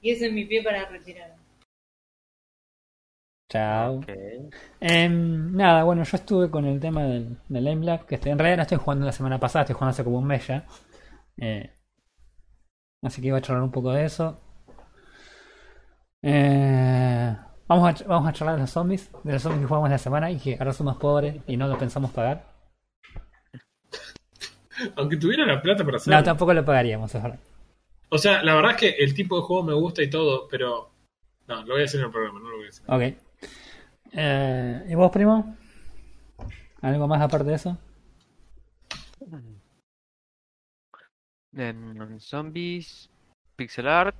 Y ese es mi pie para retirar. Chao. Em, nada, bueno, yo estuve con el tema del, del Aim Lab, que estoy- en realidad no estoy jugando la semana pasada, estoy jugando hace como un mes ya. Eh, así que iba a charlar un poco de eso. Eh, vamos, a, vamos a charlar de los zombies, de los zombies que jugamos la semana y que ahora somos pobres y no lo pensamos pagar. Aunque tuviera la plata para hacerlo. No, tampoco lo pagaríamos, es verdad. O sea, la verdad es que el tipo de juego me gusta y todo, pero. No, lo voy a decir en el programa, no lo voy a decir. Ok. Eh, ¿Y vos, primo? ¿Algo más aparte de eso? En zombies, pixel art,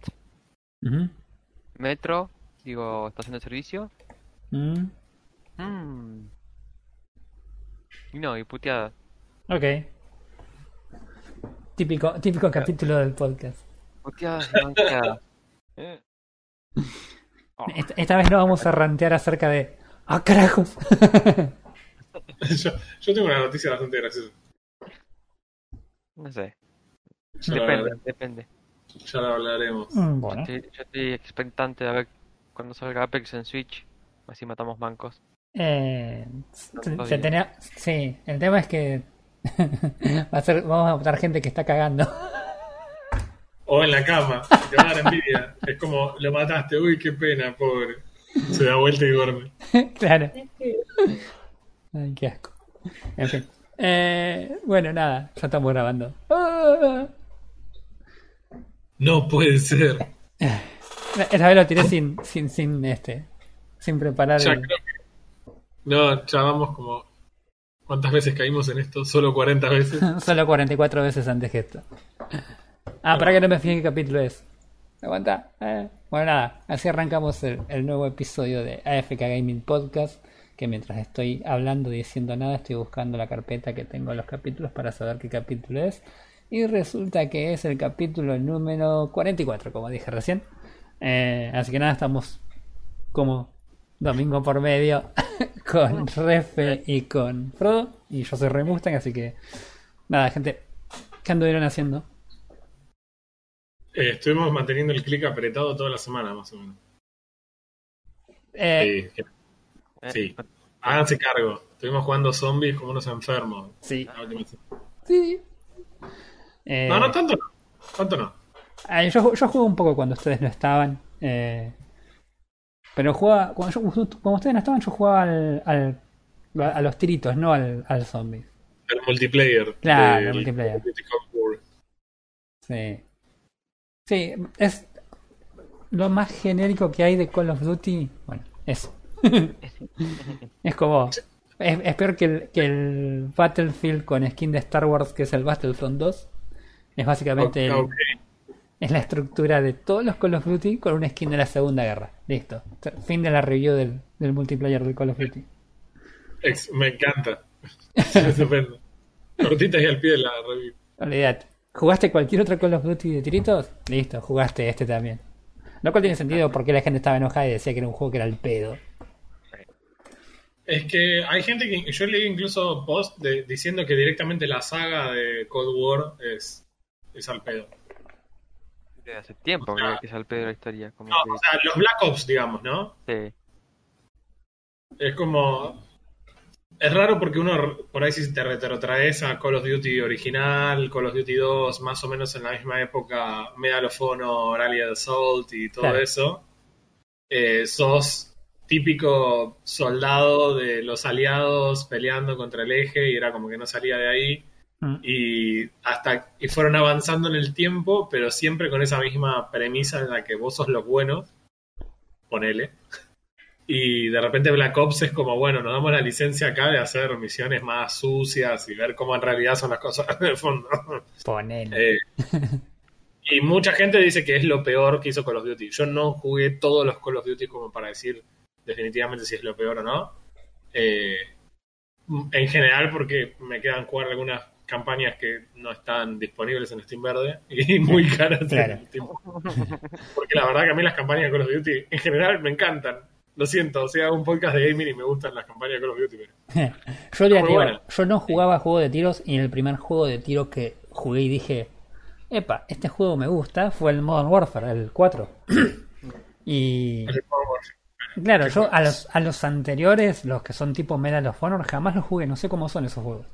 metro, digo, estación de servicio. Mm, Mm. Y no, y puteada. Ok. Típico, típico capítulo del podcast. Banqueadas. Eh. Oh, Esta, esta vez no vamos a rantear acerca de. ¡Ah, carajos! yo, yo tengo una noticia bastante graciosa. no sé, Ya depende, depende. ya la hablaremos. Mm. Estoy- yo estoy expectante de ver cuando salga Apex en Switch. Así matamos mancos. Eh, se- No, se no. tenía, sí, el tema es que. va a ser, vamos a votar gente que está cagando. O en la cama, te va a dar envidia. Es como, lo mataste, uy, qué pena, pobre. Se da vuelta y duerme. claro. Ay, qué asco. En fin. Eh, bueno, nada, ya estamos grabando. Ah. No puede ser. Esta vez lo tiré sin, sin, sin este. Sin preparar Ya el- creo que. No, ya vamos como. ¿Cuántas veces caímos en esto? Solo 40 veces. Solo 44 veces antes que esto. Ah, para que no me fije qué capítulo es. Aguanta. Eh. Bueno, nada, así arrancamos el, el nuevo episodio de AFK Gaming Podcast. Que mientras estoy hablando y diciendo nada, estoy buscando la carpeta que tengo en los capítulos para saber qué capítulo es. Y resulta que es el capítulo número 44, como dije recién. Eh, así que nada, estamos como domingo por medio con Refe y con Frodo. Y yo soy Rey Mustang, así que nada, gente, ¿qué anduvieron haciendo? Eh, estuvimos manteniendo el clic apretado toda la semana, más o menos. Eh, Sí, Eh, Sí. háganse cargo. Estuvimos jugando zombies como unos enfermos. sí, sí. Eh, No, no, tanto no. Tanto no. ah, yo, yo jugué un poco cuando ustedes no estaban. eh, pero jugaba, cuando, yo- cuando ustedes no estaban, yo jugaba al, al- a los tiritos, no al, al zombie. El multiplayer. Claro, el multiplayer. Sí. Sí, es lo más genérico que hay de Call of Duty. Bueno, eso. es como. Es, es peor que el, que el Battlefield con skin de Star Wars, que es el Battlefront 2. Es básicamente el- es la estructura de todos los Call of Duty con una skin de la Segunda Guerra. Listo. Fin de la review del, del multiplayer del Call of Duty. Ex- me encanta. Estupendo. Cortitas y al pie de la review. Olvídate. ¿Jugaste cualquier otro Call of Duty de tiritos? Listo, jugaste este también. Lo cual tiene sentido porque la gente estaba enojada y decía que era un juego que era el pedo. Es que hay gente que. Yo leí incluso post de- diciendo que directamente la saga de Cold War es, es al pedo. de hace tiempo O sea, creo que es al pedo la historia. Como No, o sea, los Black Ops, digamos, ¿no? sí. Es como. Es raro porque uno por ahí si te retrotraes a Call of Duty original, Call of Duty 2, más o menos en la misma época, Medal of Honor, Allied Assault y todo Claro. eso, eh, sos típico soldado de los aliados peleando contra el eje y era como que no salía de ahí Mm. y hasta y fueron avanzando en el tiempo, pero siempre con esa misma premisa en la que vos sos los buenos, ponele. Y de repente Black Ops es como, bueno, nos damos la licencia acá de hacer misiones más sucias y ver cómo en realidad son las cosas en el fondo. Ponele. Eh, y mucha gente dice que es lo peor que hizo Call of Duty. Yo no jugué todos los Call of Duty como para decir definitivamente si es lo peor o no. Eh, en general porque me quedan jugar algunas campañas que no están disponibles en Steam Verde y muy caras. en Claro. Steam. Porque la verdad que a mí las campañas de Call of Duty en general me encantan. Lo siento, o sea, un podcast de gaming y me gustan las campañas de Call of Duty. pero- yo, digo, yo no jugaba juego de tiros y en el primer juego de tiros que jugué y dije, epa, este juego me gusta, fue el Modern Warfare, el 4. y claro, yo a los, a los anteriores, los que son tipo Medal of Honor, jamás los jugué, no sé cómo son esos juegos.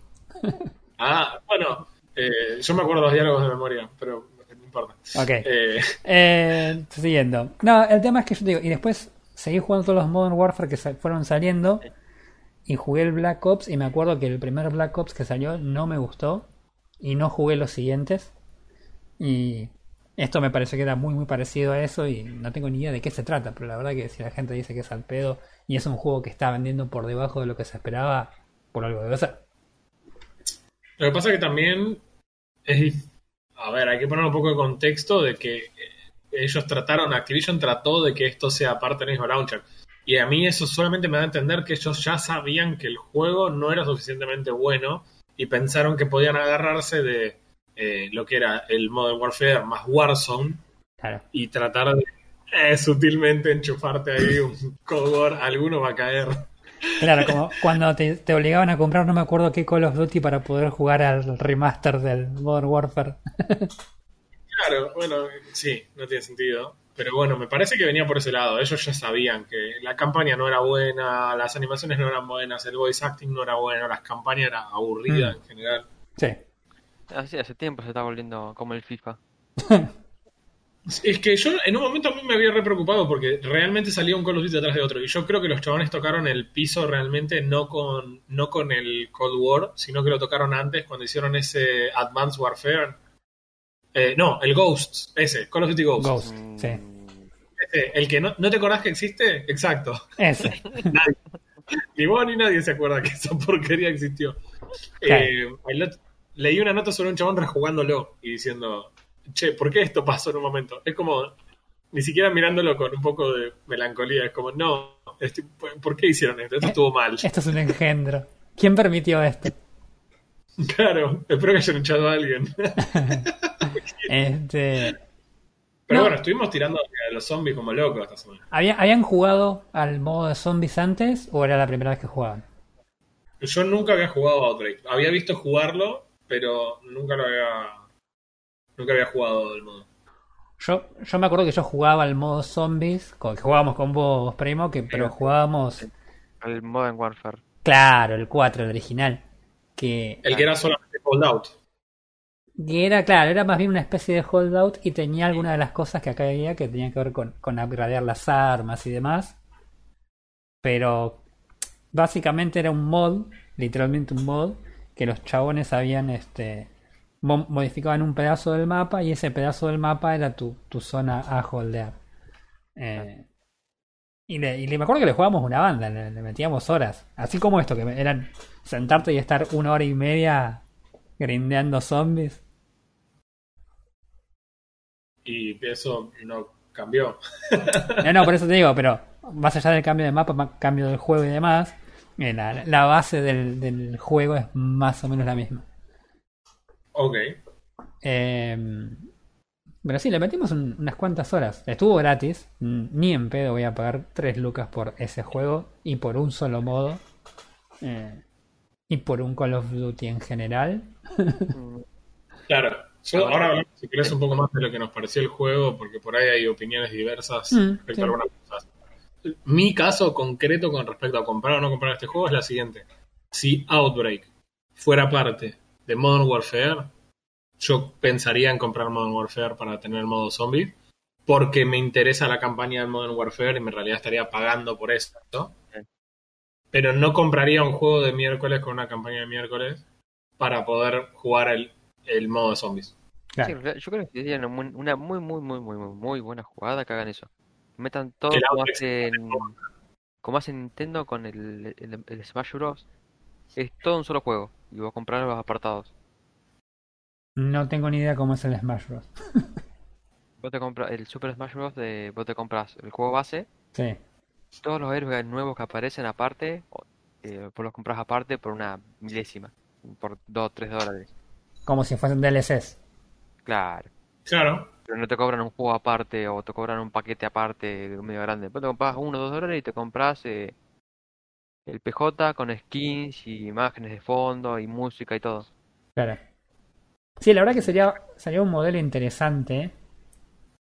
Ah, bueno, eh, yo me acuerdo los diálogos de memoria, pero no importa. Ok. Eh, Eh, siguiendo. No, el tema es que yo te digo, y después seguí jugando todos los Modern Warfare que fueron saliendo y jugué el Black Ops y me acuerdo que el primer Black Ops que salió no me gustó y no jugué los siguientes y esto me pareció que era muy muy parecido a eso y no tengo ni idea de qué se trata, pero la verdad que si la gente dice que es al pedo y es un juego que está vendiendo por debajo de lo que se esperaba, por algo debe ser. Lo que pasa es que también es. A ver, hay que poner un poco de contexto de que ellos trataron, Activision trató de que esto sea parte del mismo launcher. Y a mí eso solamente me da a entender que ellos ya sabían que el juego no era suficientemente bueno y pensaron que podían agarrarse de eh, lo que era el Modern Warfare más Warzone Claro. y tratar de eh, sutilmente enchufarte ahí un Cold War. Alguno va a caer. Claro, como cuando te, te obligaban a comprar no me acuerdo qué Call of Duty para poder jugar al remaster del Modern Warfare. Claro, bueno, sí, no tiene sentido. Pero bueno, me parece que venía por ese lado. Ellos ya sabían que la campaña no era buena, las animaciones no eran buenas, el voice acting no era bueno, las campañas era aburrida Mm. en general. Sí. Así, hace tiempo se está volviendo como el FIFA. Es que yo en un momento a mí me había re preocupado porque realmente salía un Call of Duty detrás de otro. Y yo creo que los chabones tocaron el piso realmente no con, no con el Cold War, sino que lo tocaron antes cuando hicieron ese Advanced Warfare. Eh, no, el Ghosts, ese, Call of Duty. Ghost. Mm, Sí. Ese, el que no, ¿no te acordás que existe? Exacto. Ese. Nadie. Ni vos ni nadie se acuerda que esa porquería existió. Eh, leí una nota sobre un chabón rejugándolo y diciendo, che, ¿por qué esto pasó en un momento? Es como, ni siquiera mirándolo con un poco de melancolía, es como, no, estoy- ¿por qué hicieron esto? Esto estuvo mal. Esto es un engendro. ¿Quién permitió esto? Claro, espero que hayan echado a alguien. Este, Pero No. bueno, estuvimos tirando a los zombies como locos esta semana. ¿había- ¿Habían jugado al modo de zombies antes o era la primera vez que jugaban? Yo nunca había jugado a Outbreak. Había visto jugarlo, pero nunca lo había. Nunca había jugado del modo. Yo, yo me acuerdo que yo jugaba al modo zombies, con, que jugábamos con vos, primo, que, pero jugábamos, El Modern Warfare. claro, el 4, el original. Que, El que era solamente Cold Que era, claro, era más bien una especie de holdout y tenía algunas de las cosas que acá había que tenían que ver con, con upgradear las armas y demás. Pero básicamente era un mod, literalmente un mod, que los chabones habían este mo- modificaban un pedazo del mapa y ese pedazo del mapa era tu, tu zona a holdear. Eh, y, le, y me acuerdo que le jugábamos una banda, le, le metíamos horas. Así como esto, que eran sentarte y estar una hora y media grindeando zombies. Y eso no cambió. No, no, por eso te digo, pero más allá del cambio de mapa, ma- cambio del juego y demás, eh, la, la base del, del juego es más o menos la misma. Ok. Eh, pero sí, le metimos un- unas cuantas horas. Estuvo gratis, ni en pedo voy a pagar 3 lucas por ese juego y por un solo modo. eh, y por un Call of Duty en general. Claro. Yo ahora hablamos, si querés, un poco más de lo que nos pareció el juego, porque por ahí hay opiniones diversas Mm, respecto sí. a algunas cosas. Mi caso concreto con respecto a comprar o no comprar este juego es la siguiente. Si Outbreak fuera parte de Modern Warfare, yo pensaría en comprar Modern Warfare para tener el modo zombie, porque me interesa la campaña de Modern Warfare y en realidad estaría pagando por eso. Sí. Pero no compraría un juego de miércoles con una campaña de miércoles para poder jugar el, el modo de zombies. Claro. Sí, yo creo que sería una muy, una muy, muy, muy, muy, buena jugada que hagan eso. Metan todo como hacen, como hace Nintendo con el, el, el Smash Bros. Es todo un solo juego y vos comprar los apartados. No tengo ni idea cómo es el Smash Bros. Vos te compras el Super Smash Bros. De, vos te compras el juego base, Sí. Todos los héroes nuevos que aparecen aparte, eh, vos los compras aparte por una milésima, por 2 o 3 dólares. Como si fuesen DLCs. Claro. Claro, Pero no te cobran un juego aparte o te cobran un paquete aparte medio grande. Vos te compras uno o dos dólares y te compras eh, el PJ con skins y imágenes de fondo y música y todo. Claro. Sí, la verdad que sería, sería un modelo interesante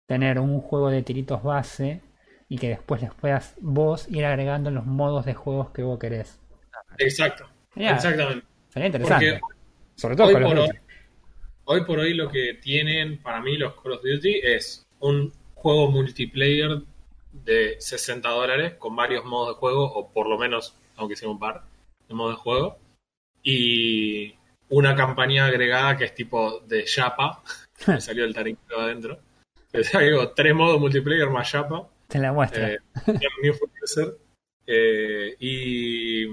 tener un juego de tiritos base y que después les puedas vos ir agregando los modos de juegos que vos querés. Exacto. Exactamente. sería interesante. Porque Sobre todo hoy con los por hoy, hoy por hoy lo que tienen para mí los Call of Duty es un juego multiplayer de 60 dólares con varios modos de juego, o por lo menos, aunque sea un par, de modos de juego, y una campaña agregada que es tipo de Japa, me salió el tarinquito adentro. O sea, digo, tres modos multiplayer más Japa. Te la muestra. Eh, New. Eh, y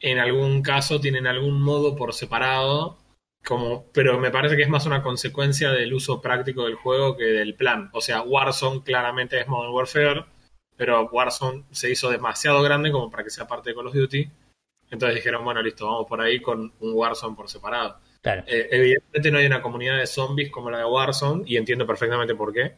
en algún caso tienen algún modo por separado, como, pero me parece que es más una consecuencia del uso práctico del juego que del plan. O sea, Warzone claramente es Modern Warfare, pero Warzone se hizo demasiado grande como para que sea parte de Call of Duty. Entonces dijeron, bueno, listo, vamos por ahí con un Warzone por separado. claro. Eh, evidentemente no hay una comunidad de zombies como la de Warzone, y entiendo perfectamente por qué,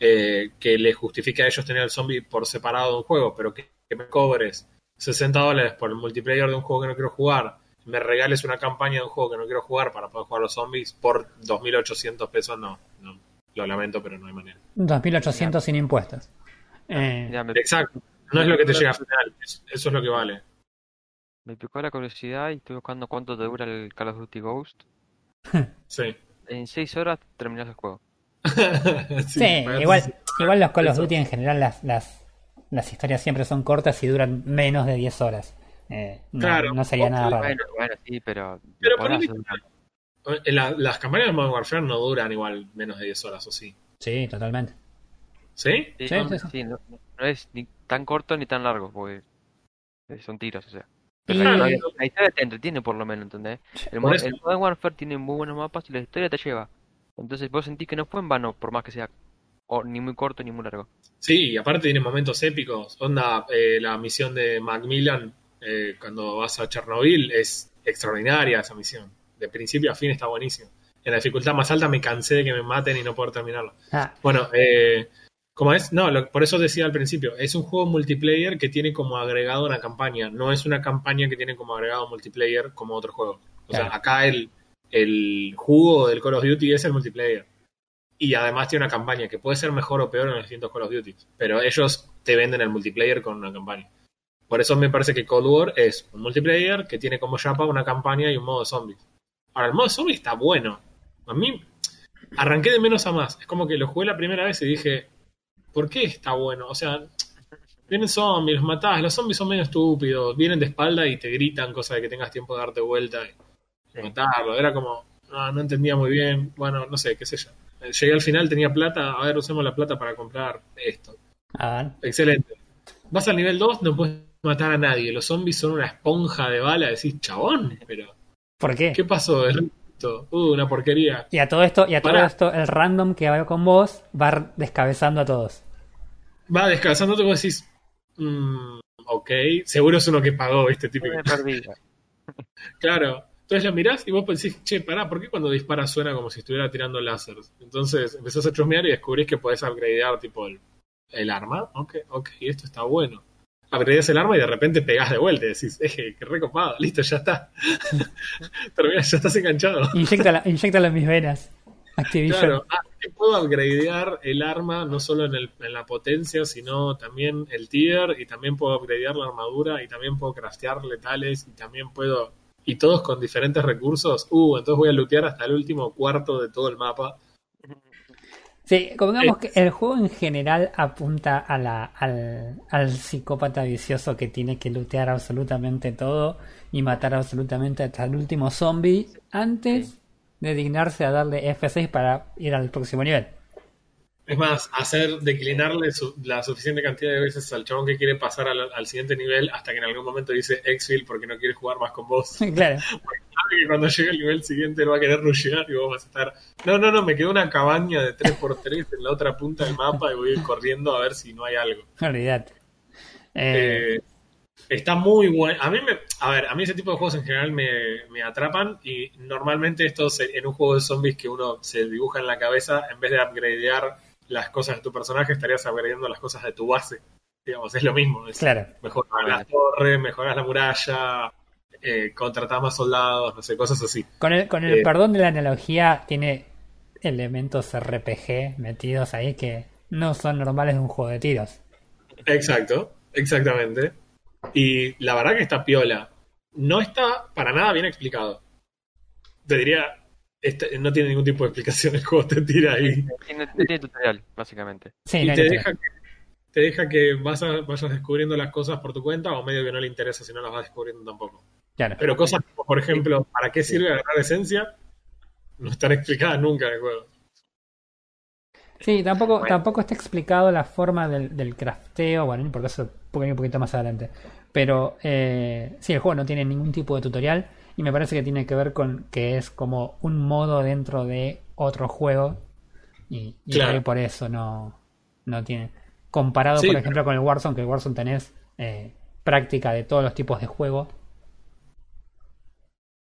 eh, que les justifique a ellos tener el zombie por separado de un juego, pero que, que me cobres 60 dólares por el multiplayer de un juego que no quiero jugar, me regales una campaña de un juego que no quiero jugar para poder jugar los zombies por 2.800 pesos, no, no, lo lamento, pero no hay manera. 2.800 sin impuestos. Eh, Ya, me, Exacto, no es lo que te llega al final, es- eso es lo que vale. me picó la curiosidad y estoy buscando cuánto te dura el Call of Duty Ghost. Sí. En 6 horas terminas el juego. sí, igual, igual los Call of. Duty en general las, las, las historias siempre son cortas y duran menos de 10 horas. Eh, no, Claro. no sería nada raro. Bueno, bueno, sí, pero. Pero por dura. Eh, la- las campañas de Modern Warfare no duran igual menos de 10 horas, ¿o sí? Sí, totalmente. ¿Sí? Sí, Sí, no, sí, sí. sí, no, no es ni tan corto ni tan largo, porque eh, son tiros, o sea. Pero la, la historia te entretiene por lo menos, ¿entendés? El, el Modern Warfare tiene muy buenos mapas y la historia te lleva. Entonces vos sentís que no fue en vano, por más que sea o, ni muy corto ni muy largo. Sí, y aparte tiene momentos épicos. Onda, eh, la misión de Macmillan eh, cuando vas a Chernobyl es extraordinaria esa misión. De principio a fin está buenísimo. En la dificultad más alta me cansé de que me maten y no poder terminarlo. Ah, Bueno, eh, ¿cómo es? No, lo- por eso decía al principio, es un juego multiplayer que tiene como agregado una campaña. No es una campaña que tiene como agregado multiplayer como otro juego. O sea, acá el, el jugo del Call of Duty es el multiplayer. Y además tiene una campaña que puede ser mejor o peor en los distintos Call of Duty. Pero ellos te venden el multiplayer con una campaña. Por eso me parece que Cold War es un multiplayer que tiene como chapa una campaña y un modo zombies. Ahora, el modo de zombies está bueno. A mí arranqué de menos a más. Es como que lo jugué la primera vez y dije, ¿por qué está bueno? O sea, vienen zombies, los matás, los zombies son medio estúpidos, vienen de espalda y te gritan, cosa de que tengas tiempo de darte vuelta y Sí. matarlo. Era como, no, no entendía muy bien, bueno, no sé, qué sé yo. Eh, Llegué al final, tenía plata, a ver, usemos la plata para comprar esto. a ver. Excelente. Vas al nivel 2, no puedes matar a nadie. Los zombies son una esponja de bala. Decís, chabón, pero ¿Por qué? ¿qué pasó de esto? Uh, una porquería. Y a todo esto, y a todo Pará. esto, el random que va con vos va descabezando a todos. Va descansándote y vos decís, mm, ok, seguro es uno que pagó este típico. Claro. Entonces lo mirás y vos pensás, che, pará, ¿por qué cuando dispara suena como si estuviera tirando láseres? Entonces empezás a chusmear y descubrís que podés upgradear tipo el, el arma. Ok, ok, esto está bueno. Upgradeas el arma y de repente pegás de vuelta y decís, eje, qué recopado, listo, ya está. Terminás, ya estás enganchado. Inyectala, inyectala en mis venas. Activision. Claro, ah, que puedo upgradear el arma no solo en, el- en la potencia, sino también el tier, y también puedo upgradear la armadura, y también puedo craftear letales, y también puedo. Y todos con diferentes recursos. Uh, entonces voy a lootear hasta el último cuarto de todo el mapa. Sí, convengamos que el juego en general apunta a la, al, al psicópata vicioso que tiene que lootear absolutamente todo y matar absolutamente hasta el último zombie antes de dignarse a darle F6 para ir al próximo nivel. Es más, hacer declinarle su- la suficiente cantidad de veces al chabón que quiere pasar al, al siguiente nivel hasta que en algún momento dice exfil porque no quiere jugar más con vos. claro. Sabe que cuando llegue al nivel siguiente él va a querer rushear y vos vas a estar. No, no, no, me quedó una cabaña de 3x3 en la otra punta del mapa y voy a ir corriendo a ver si no hay algo. Olvídate. Eh, Eh, está muy bueno. A mí me. A ver, a mí ese tipo de juegos en general me, me atrapan y normalmente estos en un juego de zombies que uno se dibuja en la cabeza, en vez de upgradear las cosas de tu personaje, estarías upgradeando las cosas de tu base. Digamos, es lo mismo. es- claro. Mejoras las torres, mejoras la muralla, eh, contratar más soldados, no sé, cosas así. Con el, con el Eh. perdón de la analogía, tiene elementos RPG metidos ahí que no son normales de un juego de tiros. Exacto, exactamente. Y la verdad que está piola. No está para nada bien explicado. Te diría, este- no tiene ningún tipo de explicación el juego, te tira ahí. Tiene, no tiene tutorial, básicamente. Sí, Y no te deja que, te deja que vas a- vayas descubriendo las cosas por tu cuenta o medio que no le interesa si no las vas descubriendo tampoco. Claro. Pero cosas como, por ejemplo, ¿para qué sirve agarrar esencia? No están explicadas nunca en el juego. Sí, tampoco, Bueno. tampoco está explicado la forma del, del crafteo, bueno, porque eso puede ir un poquito más adelante. Pero eh, sí, el juego no tiene ningún tipo de tutorial y me parece que tiene que ver con que es como un modo dentro de otro juego y, y Claro. por eso no, no tiene. Comparado, Sí, por pero- ejemplo, con el Warzone, que el Warzone tenés eh, práctica de todos los tipos de juego.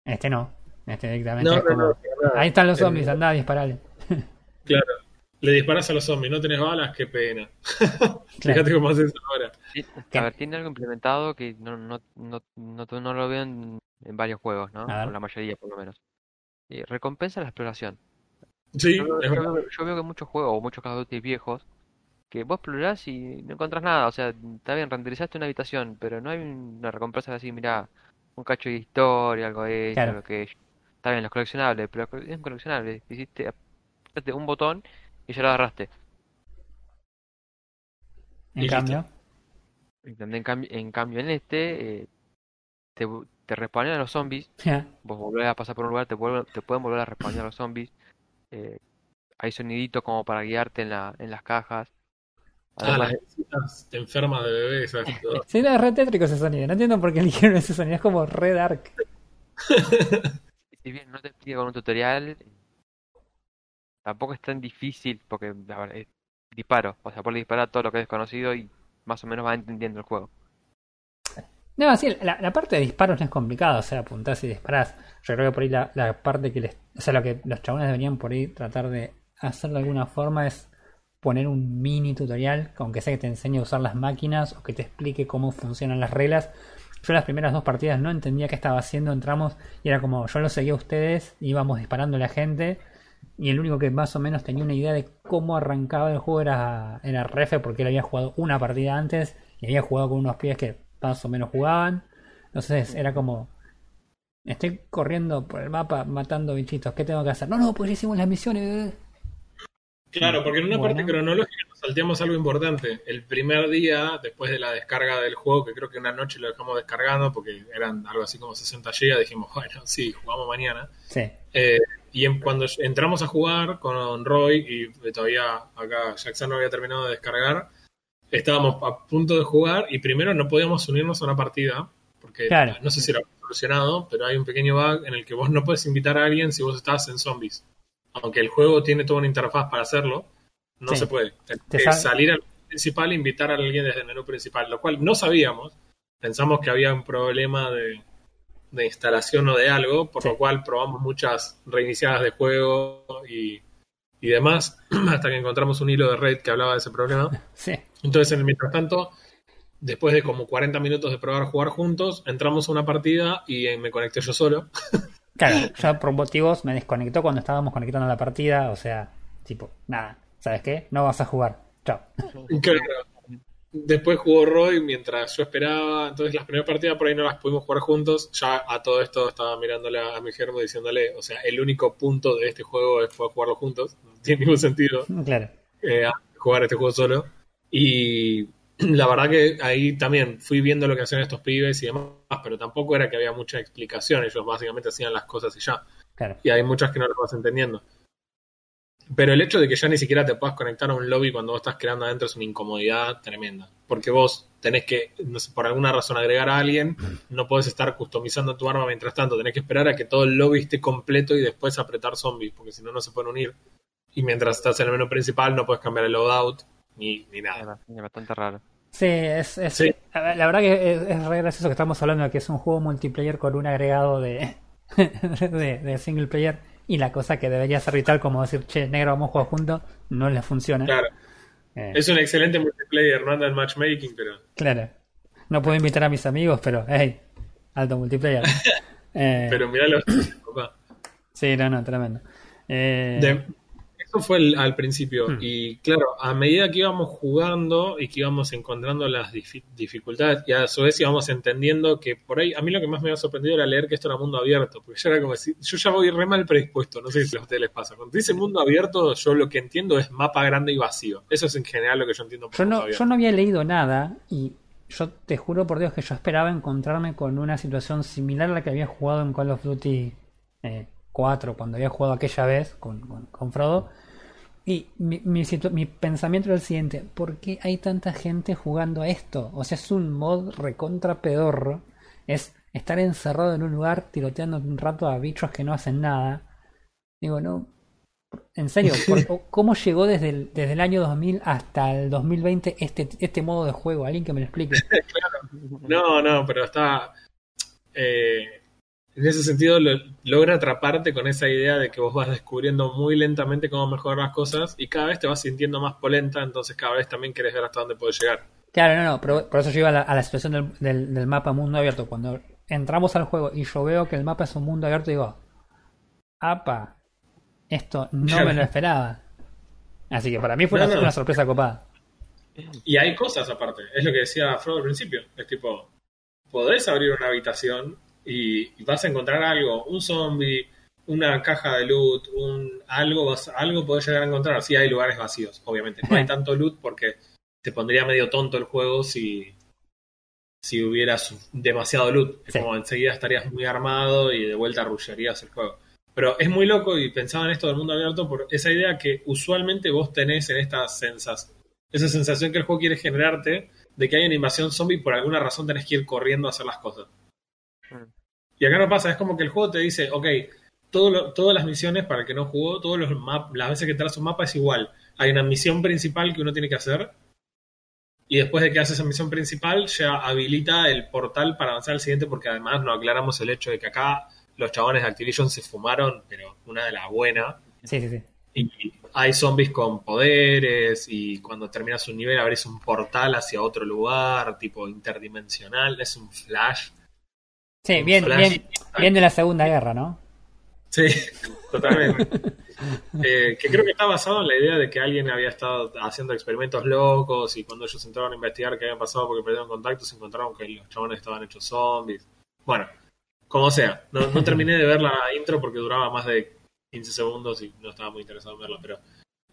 Este no, este directamente No, es como, no, ahí están los Eh, zombies, andá a dispararle. Claro. Le disparas a los zombies, no tenés balas, qué pena. Claro. Fíjate cómo haces ahora. A ver, tiene algo implementado que no, no, no, no, no lo veo en, en varios juegos, ¿no? O la mayoría, por lo menos. Y recompensa la exploración. Sí, Yo, veo- es yo verdad. veo, yo veo que muchos juegos, o muchos Call of Duty viejos, que vos explorás y no encontrás nada. O sea, está bien, renderizaste una habitación, pero no hay una recompensa así, mira, un cacho de historia, algo de Claro. lo que Está bien, los coleccionables, pero es un coleccionable. Hiciste un botón y ya lo agarraste. En cambio, En, en cambio, en cambio, en este, eh, te, te respawnan los zombies. Vos volvés a pasar por un lugar, te, vuelven, te pueden volver a respawnar los zombies. eh, hay soniditos como para guiarte en, la, en las cajas. Ah, las Además, visitas enfermas de. Todo. sí, no, es re tétrico ese sonido. No entiendo por qué eligieron ese sonido. Es como re dark. si bien no te explica con un tutorial, tampoco es tan difícil porque disparo. O sea, puedes disparar todo lo que es desconocido y más o menos vas entendiendo el juego. No, sí, la, la parte de disparos no es complicada, o sea, apuntás y disparás. Yo creo que por ahí la, la parte que les. O sea, lo que los chabones deberían por ahí tratar de hacer de alguna forma es poner un mini tutorial, aunque sea que te enseñe a usar las máquinas o que te explique cómo funcionan las reglas. Yo las primeras dos partidas no entendía qué estaba haciendo, entramos y era como yo lo seguía a ustedes, íbamos disparando a la gente y el único que más o menos tenía una idea de cómo arrancaba el juego era, era Refe porque él había jugado una partida antes y había jugado con unos pies que más o menos jugaban. Entonces era como, estoy corriendo por el mapa matando bichitos, ¿qué tengo que hacer? No, no, pues ya hicimos las misiones. Claro, porque en una Bueno. parte cronológica nos salteamos algo importante. El primer día, después de la descarga del juego, que creo que una noche lo dejamos descargando porque eran algo así como 60 GB, dijimos, bueno, sí, jugamos mañana. Sí, Eh, y en- cuando entramos a jugar con Roy, y todavía acá Jackson no había terminado de descargar, estábamos a punto de jugar y primero no podíamos unirnos a una partida, porque Claro. no sé si había solucionado, pero hay un pequeño bug en el que vos no puedes invitar a alguien si vos estás en zombies. Aunque el juego tiene toda una interfaz para hacerlo, no Sí. se puede. Tenés que salir al menú principal e invitar a alguien desde el menú principal, lo cual no sabíamos. Pensamos que había un problema de, de instalación o de algo, por Sí. lo cual probamos muchas reiniciadas de juego y, y demás, hasta que encontramos un hilo de red que hablaba de ese problema. sí. Entonces, en el mientras tanto, después de como 40 minutos de probar jugar juntos, entramos a una partida y eh, me conecté yo solo. Claro, yo por motivos me desconectó cuando estábamos conectando la partida, o sea, tipo, nada, ¿sabes qué? No vas a jugar. Chao. Claro. Después jugó Roy mientras yo esperaba. Entonces, las primeras partidas por ahí no las pudimos jugar juntos. Ya a todo esto estaba mirándole a mi germo diciéndole: O sea, el único punto de este juego es poder jugarlo juntos. No tiene ningún sentido Claro. eh, jugar este juego solo. Y la verdad que ahí también fui viendo lo que hacían estos pibes y demás, pero tampoco era que había mucha explicación. Ellos básicamente hacían las cosas y ya. Claro. Y hay muchas que no las vas entendiendo. Pero el hecho de que ya ni siquiera te puedas conectar a un lobby cuando vos estás creando adentro es una incomodidad tremenda. Porque vos tenés que, no sé, por alguna razón, agregar a alguien, no podés estar customizando tu arma mientras tanto. Tenés que esperar a que todo el lobby esté completo y después apretar zombies, porque si no, no se pueden unir. Y mientras estás en el menú principal, no puedes cambiar el loadout ni, ni nada. es bastante raro. Sí, es, Sí. la verdad que es, es re gracioso que estamos hablando de que es un juego multiplayer con un agregado de, de, de single player y la cosa que debería ser vital como decir, che, negro, vamos a jugar juntos, no les funciona. Claro, Eh, es un excelente multiplayer, no anda en matchmaking, pero claro. No puedo invitar a mis amigos, pero, hey, alto multiplayer. Eh, Pero mira los Sí, no, no, tremendo. Eh, eso fue al principio. Hmm. Y claro, a medida que íbamos jugando y que íbamos encontrando las dificultades y a su vez íbamos entendiendo que por ahí, a mí lo que más me había sorprendido era leer que esto era mundo abierto, porque yo era como decir, yo ya voy re mal predispuesto, no sé si a ustedes les pasa. Cuando dice mundo abierto, yo lo que entiendo es mapa grande y vacío. Eso es en general lo que yo entiendo. Por yo, no, yo no había leído nada y yo te juro por Dios que yo esperaba encontrarme con una situación similar a la que había jugado en Call of Duty eh, 4, cuando había jugado aquella vez con, con Frodo y mi, mi, pensamiento era el siguiente, ¿por qué hay tanta gente jugando a esto? O sea, es un mod recontra pedorro, es estar encerrado en un lugar tiroteando un rato a bichos que no hacen nada. Digo, no, en serio, ¿cómo llegó desde el, desde el año 2000 hasta el 2020 este, este modo de juego? ¿Alguien que me lo explique? No, no, pero está... Eh, en ese sentido logra atraparte con esa idea de que vos vas descubriendo muy lentamente cómo mejorar las cosas y cada vez te vas sintiendo más polenta, entonces cada vez también querés ver hasta dónde puedes llegar. Claro, no, no, pero por eso yo iba a la, situación del, mapa mundo abierto. Cuando entramos al juego y yo veo que el mapa es un mundo abierto, digo, apa, esto no me lo esperaba. Así que para mí fue una, sorpresa copada. Y hay cosas aparte, es lo que decía Frodo al principio, es tipo, podés abrir una habitación y, vas a encontrar algo, un zombie, una caja de loot, un algo, algo podés llegar a encontrar. Sí hay lugares vacíos, obviamente. No hay tanto loot porque te pondría medio tonto el juego si, si hubiera demasiado loot. Como enseguida estarías muy armado y de vuelta arrullarías el juego. Pero es muy loco y pensaba en esto del mundo abierto por esa idea que usualmente vos tenés en estas sensación, esa sensación que el juego quiere generarte de que hay una invasión zombie y por alguna razón tenés que ir corriendo a hacer las cosas. Y acá no pasa, es como que el juego te dice, ok, todo todas las misiones, para el que no jugó, todos los las veces que traes un mapa es igual. Hay una misión principal que uno tiene que hacer. Y después de que hace esa misión principal, ya habilita el portal para avanzar al siguiente, porque además no aclaramos el hecho de que acá los chabones de Activision se fumaron, pero una de las buenas. Sí, sí, sí. Y hay zombies con poderes, y cuando terminas un nivel abrís un portal hacia otro lugar, tipo interdimensional, es un flash Sí, bien, bien, bien de la Segunda Guerra, ¿no? Sí, totalmente. Eh, que creo que está basado en la idea de que alguien había estado haciendo experimentos locos y cuando ellos entraron a investigar qué había pasado porque perdieron contacto, se encontraron que los chabones estaban hechos zombies. Bueno, como sea, no, terminé de ver la intro porque duraba más de 15 segundos y no estaba muy interesado en verla, pero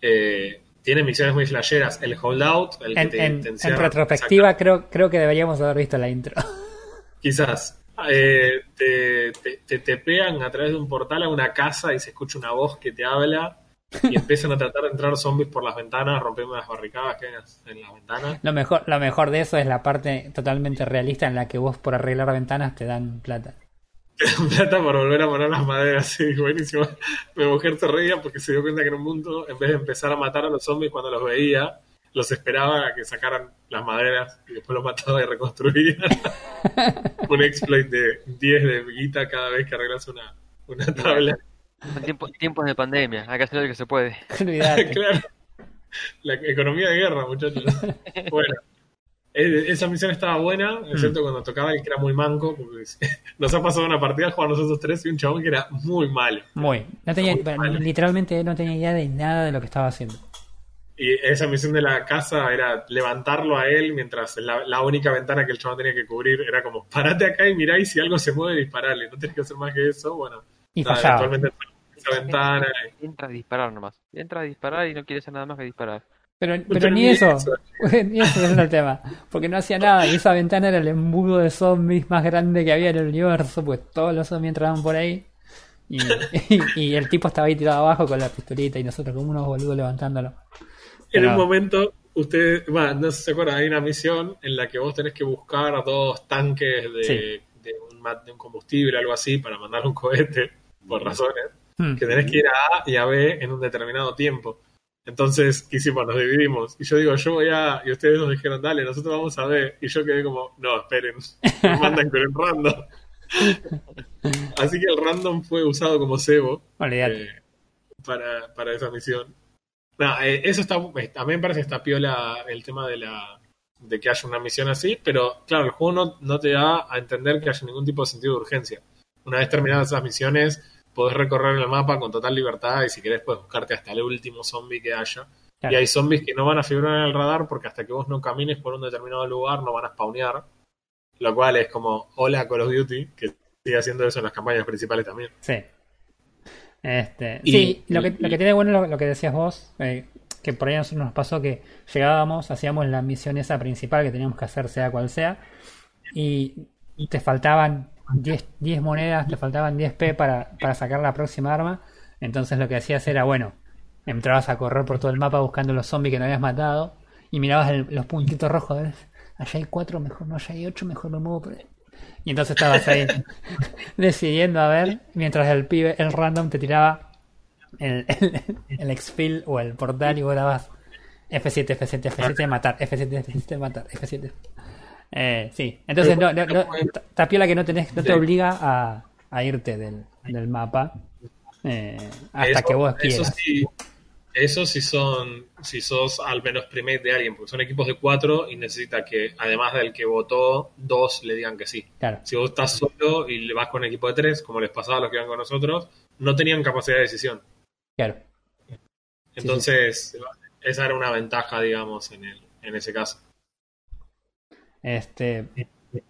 eh, tiene misiones muy flasheras. El holdout, el que te, en, en retrospectiva, creo, creo que deberíamos haber visto la intro. Quizás. Eh, te, te, te, pegan a través de un portal a una casa y se escucha una voz que te habla y empiezan a tratar de entrar zombies por las ventanas, rompiendo las barricadas que hay en las ventanas. Lo mejor, lo mejor de eso es la parte totalmente realista en la que vos por arreglar ventanas te dan plata. Te dan plata por volver a poner las maderas, sí, buenísimo. Mi mujer se reía porque se dio cuenta que en un mundo, en vez de empezar a matar a los zombies cuando los veía, los esperaba a que sacaran las maderas y después los mataba y reconstruían. un exploit de 10 de guita cada vez que arreglas una, una tabla. tiempos de pandemia, hay que hacer lo que se puede. claro. La economía de guerra, muchachos. bueno, esa misión estaba buena, excepto mm. cuando tocaba el que era muy manco. nos ha pasado una partida jugando nosotros tres y un chabón que era muy malo. Muy. No tenía, literalmente no tenía idea de nada de lo que estaba haciendo. Y esa misión de la casa era levantarlo a él mientras la, única ventana que el chaval tenía que cubrir era como, parate acá y mirá y si algo se mueve, disparale. No tenés que hacer más que eso. Bueno, y fallaba. esa ventana. Entra a disparar nomás. Entra a disparar y no quiere hacer nada más que disparar. Pero, pero, ni, eso, ni eso es el tema, porque no hacía nada y esa ventana era el embudo de zombies más grande que había en el universo, pues todos los zombies entraban por ahí y, y el tipo estaba ahí tirado abajo con la pistolita y nosotros como unos boludos levantándolo en un momento, usted, bueno, no se acuerdan, hay una misión en la que vos tenés que buscar dos tanques de, de, un, de un combustible, algo así, para mandar un cohete, por razones, hmm. que tenés que ir a A y a B en un determinado tiempo. Entonces, ¿qué hicimos? Nos dividimos. Y yo digo, yo voy a. Y ustedes nos dijeron, dale, nosotros vamos a B. Y yo quedé como, no, esperen, me mandan con el random. Así que el random fue usado como cebo eh, para, para esa misión. No, eh, eso está, a mí me parece que está piola el tema de la, de que haya una misión así, pero claro, el juego no, no te da a entender que haya ningún tipo de sentido de urgencia. Una vez terminadas esas misiones, podés recorrer el mapa con total libertad y si querés puedes buscarte hasta el último zombie que haya. Y hay zombies que no van a figurar en el radar porque hasta que vos no camines por un determinado lugar no van a spawnear. Lo cual es como, hola Call of Duty, que sigue haciendo eso en las campañas principales también. Sí. Este, sí, lo que, lo que tiene bueno lo, que decías vos, eh, que por ahí a nosotros nos pasó que llegábamos, hacíamos la misión esa principal que teníamos que hacer sea cual sea, y te faltaban 10, 10 monedas, te faltaban 10p para, para sacar la próxima arma, entonces lo que hacías era, bueno, entrabas a correr por todo el mapa buscando los zombies que no habías matado, y mirabas los puntitos rojos, allá hay 4, mejor no, allá hay 8, mejor me muevo por ahí. Y entonces estabas ahí decidiendo a ver, mientras el pibe, el random te tiraba el, el, el exfil o el portal y vos dabas F7, F7, F7, matar, F7, F7, matar, F7. Eh, sí, entonces no, no, no, tapiola que no tenés, no te obliga a, a irte del, del mapa eh, hasta Eso- que vos quieras. Eso sí, eso sí son, si sos al menos primate de alguien, porque son equipos de cuatro y necesita que, además del que votó, dos le digan que sí. Claro, Si vos estás solo y le vas con equipo de tres, como les pasaba a los que iban con nosotros, no tenían capacidad de decisión. claro. Entonces, esa era una ventaja, digamos, en, el, en ese caso. Este,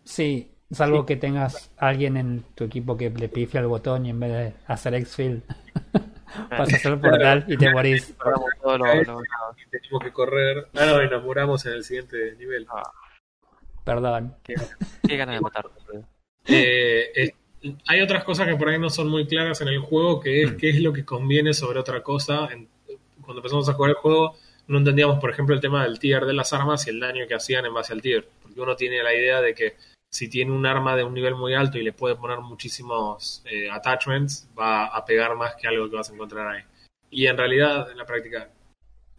sí, salvo que tengas alguien en tu equipo que le pifia el botón y en vez de hacer exfil pasas a hacer el portal y te morís. Todo lo- lo- Y tenemos que correr. Ah, no, y nos muramos en el siguiente nivel. Perdón. Qué ganas de matar. Eh, hay otras cosas que por ahí no son muy claras en el juego, que es qué es lo que conviene sobre otra cosa. En- cuando empezamos a jugar el juego, no entendíamos, por ejemplo, el tema del tier de las armas y el daño que hacían en base al tier. Porque uno tiene la idea de que si tiene un arma de un nivel muy alto y le puede poner muchísimos eh, attachments, va a pegar más que algo que vas a encontrar ahí. Y en realidad, en la práctica,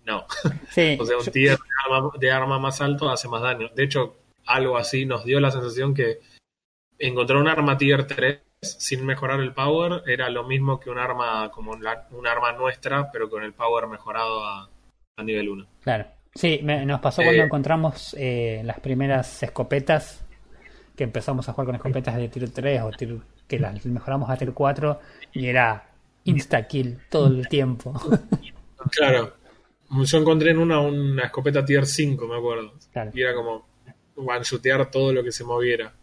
no. Sí, O sea, un yo- tier de arma, de arma más alto hace más daño. De hecho, algo así nos dio la sensación que encontrar un arma tier 3 sin mejorar el power era lo mismo que un arma como la- un arma nuestra, pero con el power mejorado a, a nivel 1. Claro. Sí, me- nos pasó cuando Eh, encontramos eh, las primeras escopetas, que empezamos a jugar con escopetas de tier 3 o tier- que las mejoramos a tier 4 y era insta-kill todo el tiempo. Claro. Yo encontré en una una escopeta tier 5, me acuerdo. Claro. Y era como one-shotear todo lo que se moviera.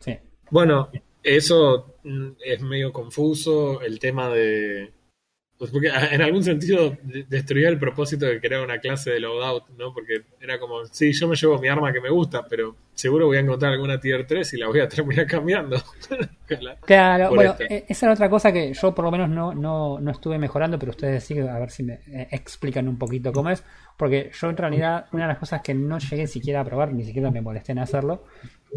Sí. Bueno, eso mm, es medio confuso, el tema de... Pues porque ah, en algún sentido de- destruía el propósito de crear una clase de loadout, ¿no? Porque era como, sí, yo me llevo mi arma que me gusta, pero seguro voy a encontrar alguna tier 3 y la voy a terminar cambiando. Claro, bueno, esto. eh, esa era otra cosa que yo por lo menos no, no, no estuve mejorando, pero ustedes sí, a ver si me eh, explican un poquito cómo es, porque yo en realidad una de las cosas que no llegué siquiera a probar, ni siquiera me molesté en hacerlo,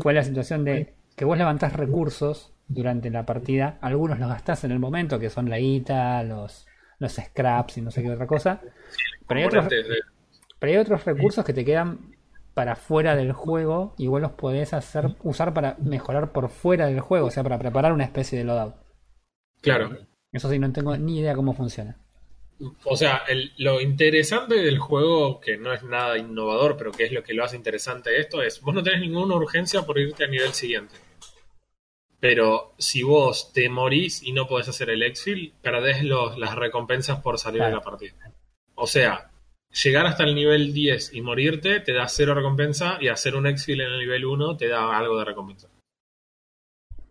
fue la situación de que vos levantás recursos durante la partida, algunos los gastás en el momento, que son la guita, los, los scraps y no sé qué otra cosa, pero hay otros, Componentes de- pero hay otros recursos que te quedan para fuera del juego y vos los podés hacer usar para mejorar por fuera del juego, o sea, para preparar una especie de loadout. Claro. Eso sí, no tengo ni idea cómo funciona. O sea, el- lo interesante del juego, que no es nada innovador, pero que es lo que lo hace interesante esto, es vos no tenés ninguna urgencia por irte a nivel siguiente. Pero si vos te morís y no podés hacer el exfil, perdés los, las recompensas por salir Claro. de la partida. O sea, llegar hasta el nivel 10 y morirte te da cero recompensa y hacer un exfil en el nivel 1 te da algo de recompensa.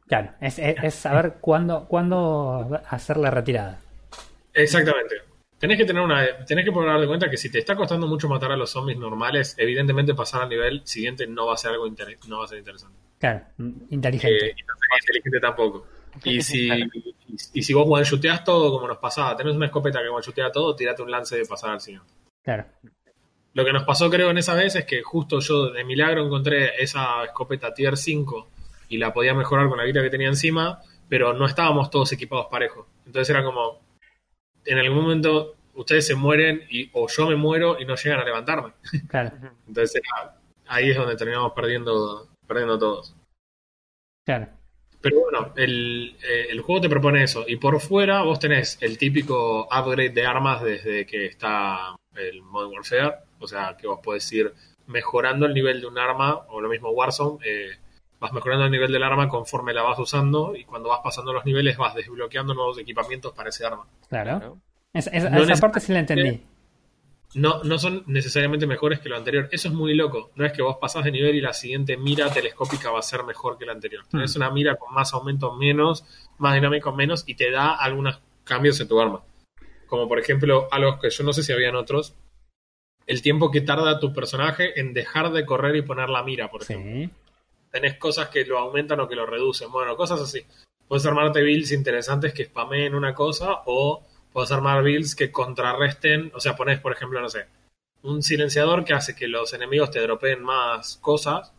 Claro, es, es- es saber cuándo, cuándo hacer la retirada. Exactamente. Tenés que tener una, tenés que poner de cuenta que si te está costando mucho matar a los zombies normales, evidentemente pasar al nivel siguiente no va a ser algo inter- no va a ser interesante. Claro, inteligente. Eh, y no sería inteligente tampoco. Y si, y, y si vos one-shoteás todo como nos pasaba, tenés una escopeta que one-shotea todo, tirate un lance de pasar al siguiente. Claro, Lo que nos pasó creo en esa vez es que justo yo de milagro encontré esa escopeta tier 5 y la podía mejorar con la guita que tenía encima, pero no estábamos todos equipados parejos. Entonces era como, en algún momento ustedes se mueren y, o yo me muero y no llegan a levantarme. claro, Entonces era- ahí es donde terminamos perdiendo, perdiendo todos. claro. Pero bueno, el, eh, el juego te propone eso. Y por fuera vos tenés el típico upgrade de armas desde que está el Modern Warfare. O sea, que vos podés ir mejorando el nivel de un arma, o lo mismo Warzone, eh, vas mejorando el nivel del arma conforme la vas usando y cuando vas pasando los niveles vas desbloqueando nuevos equipamientos para ese arma. Claro. esa parte sí la entendí. No, no son necesariamente mejores que lo anterior. Eso es muy loco. No es que vos pasás de nivel y la siguiente mira telescópica va a ser mejor que la anterior. Hmm. Es una mira con más aumento menos, más dinámico menos y te da algunos cambios en tu arma. Como por ejemplo, algo que yo no sé si habían otros. El tiempo que tarda tu personaje en dejar de correr y poner la mira, por ejemplo. Tenés cosas que lo aumentan o que lo reducen. Bueno, cosas así. Puedes armarte builds interesantes que spameen una cosa o puedes armar builds que contrarresten. O sea, pones, por ejemplo, no sé, un silenciador que hace que los enemigos te dropeen más cosas,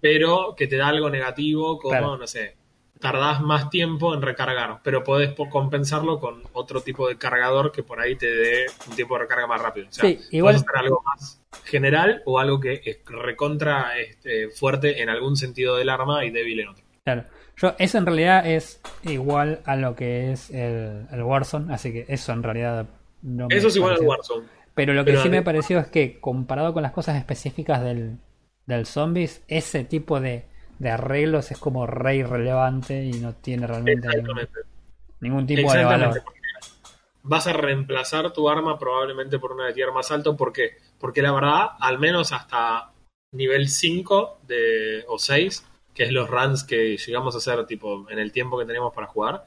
pero que te da algo negativo como, no sé, tardás más tiempo en recargar, pero podés compensarlo con otro tipo de cargador que por ahí te dé un tiempo de recarga más rápido. O sea, sí, igual... hacer algo más general o algo que es recontra este, fuerte en algún sentido del arma y débil en otro. Claro. Yo, eso en realidad es igual a lo que es el, el Warzone, así que eso en realidad no Eso es igual al Warzone. Pero lo que sí me pareció es que comparado con las cosas específicas del, del zombies, ese tipo de de arreglos es como re irrelevante y no tiene realmente ningún, tipo de valor. Vas a reemplazar tu arma probablemente por una de tier más alto. ¿Por qué? Porque la verdad, al menos hasta nivel 5 de, o 6, que es los runs que llegamos a hacer tipo en el tiempo que tenemos para jugar,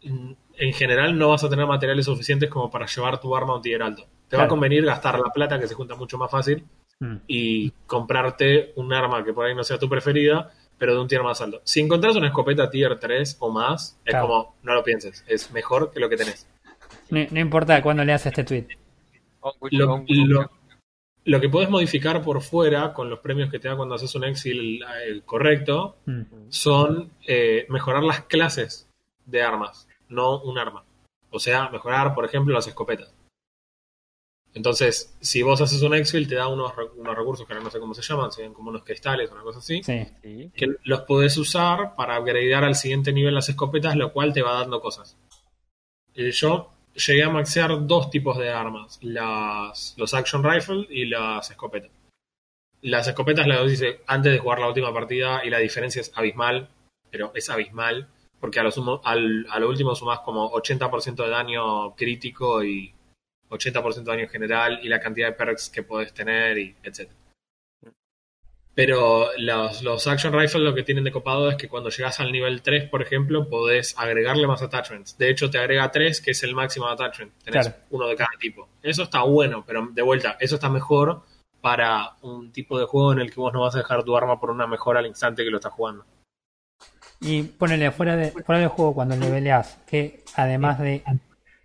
en general no vas a tener materiales suficientes como para llevar tu arma a un tier alto. Te va a convenir gastar la plata, que se junta mucho más fácil, Mm. y comprarte un arma que por ahí no sea tu preferida, pero de un tier más alto. Si encontrás una escopeta tier 3 o más, es como, no lo pienses, es mejor que lo que tenés. No, importa cuándo leas este tweet. Lo, que puedes modificar por fuera con los premios que te da cuando haces un exil el, correcto mm. son eh, mejorar las clases de armas, no un arma. O sea, mejorar, por ejemplo, las escopetas. Entonces, si vos haces un exfil, te da unos, unos recursos que no sé cómo se llaman, serían como unos cristales o una cosa así, que los podés usar para upgradear al siguiente nivel las escopetas, lo cual te va dando cosas. Eh, yo llegué a maxear dos tipos de armas, las, los action rifle y las escopetas. Las escopetas las hice antes de jugar la última partida y la diferencia es abismal, pero es abismal, porque a lo, sumo, al, a lo último sumás como 80% de daño crítico y 80% de daño general y la cantidad de perks que puedes tener, y etc. Pero los, los Action Rifles lo que tienen de copado es que cuando llegas al nivel 3, por ejemplo, podés agregarle más attachments. De hecho, te agrega 3, que es el máximo de attachment. Tenés uno de cada tipo. Eso está bueno, pero de vuelta, eso está mejor para un tipo de juego en el que vos no vas a dejar tu arma por una mejora al instante que lo estás jugando. Y ponele fuera de fuera del juego cuando leveleas, que además de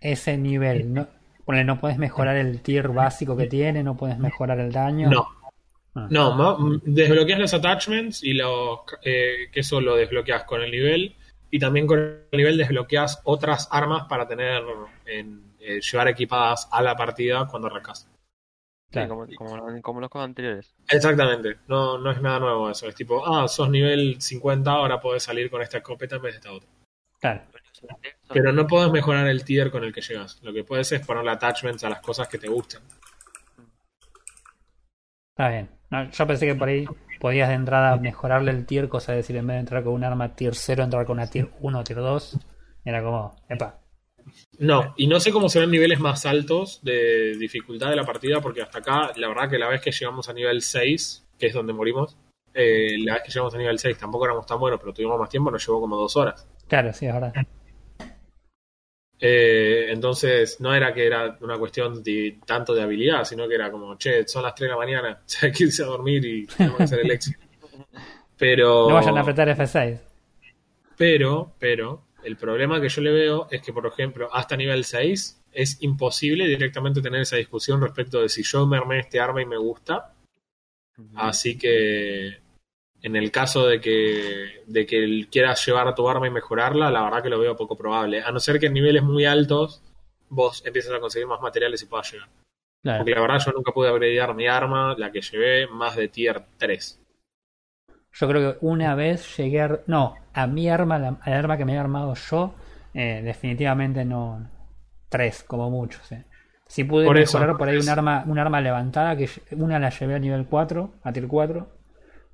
ese nivel, ¿no? No puedes mejorar el tier básico que tiene, no puedes mejorar el daño. No. Ah. No, desbloqueas los attachments y los, eh, que eso lo desbloqueas con el nivel. Y también con el nivel desbloqueas otras armas para tener en, eh, llevar equipadas a la partida cuando arrancas. como, como, los juegos anteriores. Exactamente, no, no es nada nuevo eso. Es tipo, ah, sos nivel 50, ahora podés salir con esta escopeta en vez de esta otra. Claro. Pero no puedes mejorar el tier con el que llegas. Lo que puedes es ponerle attachments a las cosas que te gustan. Está bien. yo pensé que por ahí podías de entrada mejorarle el tier, cosa de decir, en vez de entrar con un arma tier 0, entrar con una tier 1 o tier 2. Era como, epa. No, y no sé cómo serán niveles más altos de dificultad de la partida, porque hasta acá, la verdad que la vez que llegamos a nivel 6, que es donde morimos, eh, la vez que llegamos a nivel 6 tampoco éramos tan buenos, pero tuvimos más tiempo, nos llevó como dos horas. Claro, sí, es verdad. Eh, entonces, no era que era una cuestión de, tanto de habilidad, sino que era como, che, son las 3 de la mañana, hay que irse a dormir y tenemos que hacer el éxito. Pero. No vayan a apretar F6. Pero, pero, el problema que yo le veo es que, por ejemplo, hasta nivel 6 es imposible directamente tener esa discusión respecto de si yo me armé este arma y me gusta. Así que en el caso de que, de que quieras llevar a tu arma y mejorarla, la verdad que lo veo poco probable. A no ser que en niveles muy altos vos empieces a conseguir más materiales y puedas llegar. Porque la verdad yo nunca pude upgradear mi arma, la que llevé, más de tier 3. Yo creo que una vez llegué a... No, a mi arma, la, arma que me he armado yo, eh, definitivamente no... 3, como mucho. Si pude mejorar por ahí un arma, un arma levantada, que una la llevé a nivel 4, a tier 4,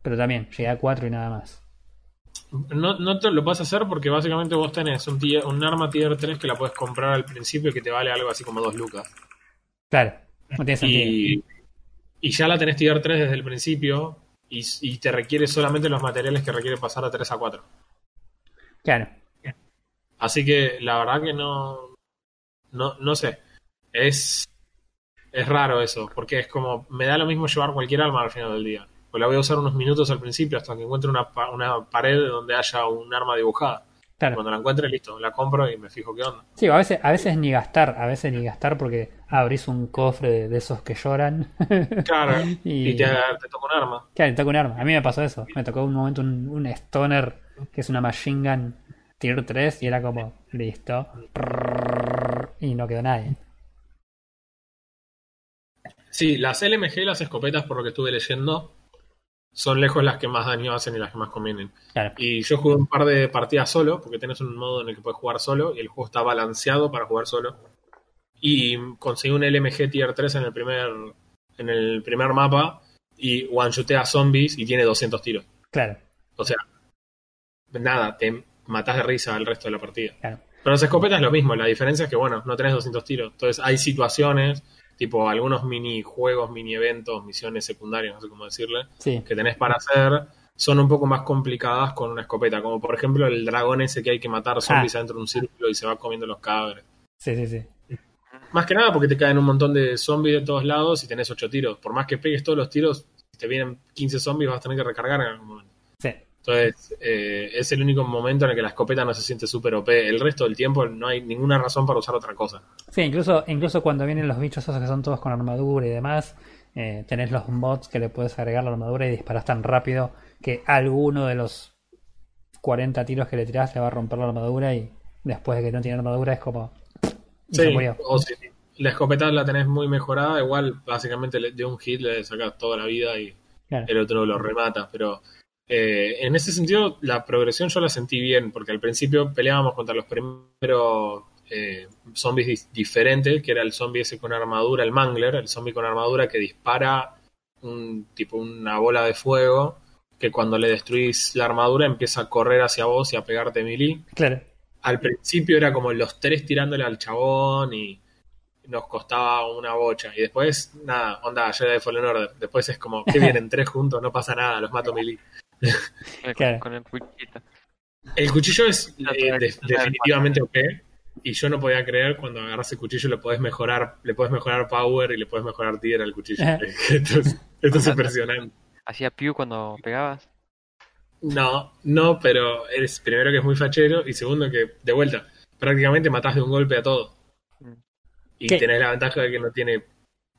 pero también llegué a 4 y nada más. No, no te lo vas a hacer porque básicamente vos tenés un, un arma tier 3 que la puedes comprar al principio y que te vale algo así como 2 lucas. Claro, no tiene sentido. Y, y ya la tenés tier 3 desde el principio y, y, te requiere solamente los materiales que requiere pasar a 3 a 4. Claro. Así que la verdad que no. No, no sé. Es. Es raro eso, porque es como. Me da lo mismo llevar cualquier arma al final del día. Pues la voy a usar unos minutos al principio hasta que encuentre una, una pared donde haya un arma dibujada. Cuando la encuentre, listo, la compro y me fijo qué onda. Sí, a veces, a veces ni gastar, a veces ni gastar porque abrís un cofre de, esos que lloran. Claro, y, te, te, toca un arma. Claro, te toca un arma. A mí me pasó eso. Me tocó un momento un, un stoner que es una machine gun tier 3 y era como, listo. Y no quedó nadie. Sí, las LMG y las escopetas, por lo que estuve leyendo, son lejos las que más daño hacen y las que más convienen. Y yo jugué un par de partidas solo, porque tenés un modo en el que puedes jugar solo y el juego está balanceado para jugar solo. Y conseguí un LMG Tier 3 en el primer, en el primer mapa y one-shotea zombies y tiene 200 tiros. Claro. O sea, nada, te matás de risa al resto de la partida. Claro. Pero las escopetas es lo mismo, la diferencia es que, bueno, no tenés 200 tiros. Entonces hay situaciones tipo algunos minijuegos, mini eventos, misiones secundarias, no sé cómo decirle, que tenés para hacer, son un poco más complicadas con una escopeta, como por ejemplo el dragón ese que hay que matar zombies ah. adentro de un círculo y se va comiendo los cadáveres. Sí, sí, sí. Más que nada porque te caen un montón de zombies de todos lados y tenés 8 tiros. Por más que pegues todos los tiros, si te vienen 15 zombies vas a tener que recargar en algún momento. Entonces, eh, es el único momento en el que la escopeta no se siente súper OP. El resto del tiempo no hay ninguna razón para usar otra cosa. Sí, incluso, incluso cuando vienen los bichos esos que son todos con armadura y demás, eh, tenés los mods que le puedes agregar la armadura y disparas tan rápido que alguno de los 40 tiros que le tirás le va a romper la armadura y después de que no tiene armadura es como... Sí, o si la escopeta la tenés muy mejorada, igual básicamente de un hit le sacas toda la vida y el otro lo remata, pero eh, en ese sentido, la progresión yo la sentí bien, porque al principio peleábamos contra los primeros eh, zombies diferentes, que era el zombie ese con armadura, el mangler, el zombie con armadura que dispara un tipo una bola de fuego, que cuando le destruís la armadura empieza a correr hacia vos y a pegarte melee. Claro. Al principio era como los tres tirándole al chabón y nos costaba una bocha. Y después, nada, onda, Jedi Fallen Order. Después es como, que vienen tres juntos, no pasa nada, los mato melee. Con el cuchillo. El cuchillo es eh, definitivamente OP. Y yo no podía creer cuando agarras el cuchillo le podés mejorar, le puedes mejorar power y le puedes mejorar tier al cuchillo. esto, es, impresionante. ¿Hacía pew cuando pegabas? No, no, pero es primero que es muy fachero y segundo que, de vuelta, prácticamente matás de un golpe a todo. Mm. Y tenés la ventaja de que no tiene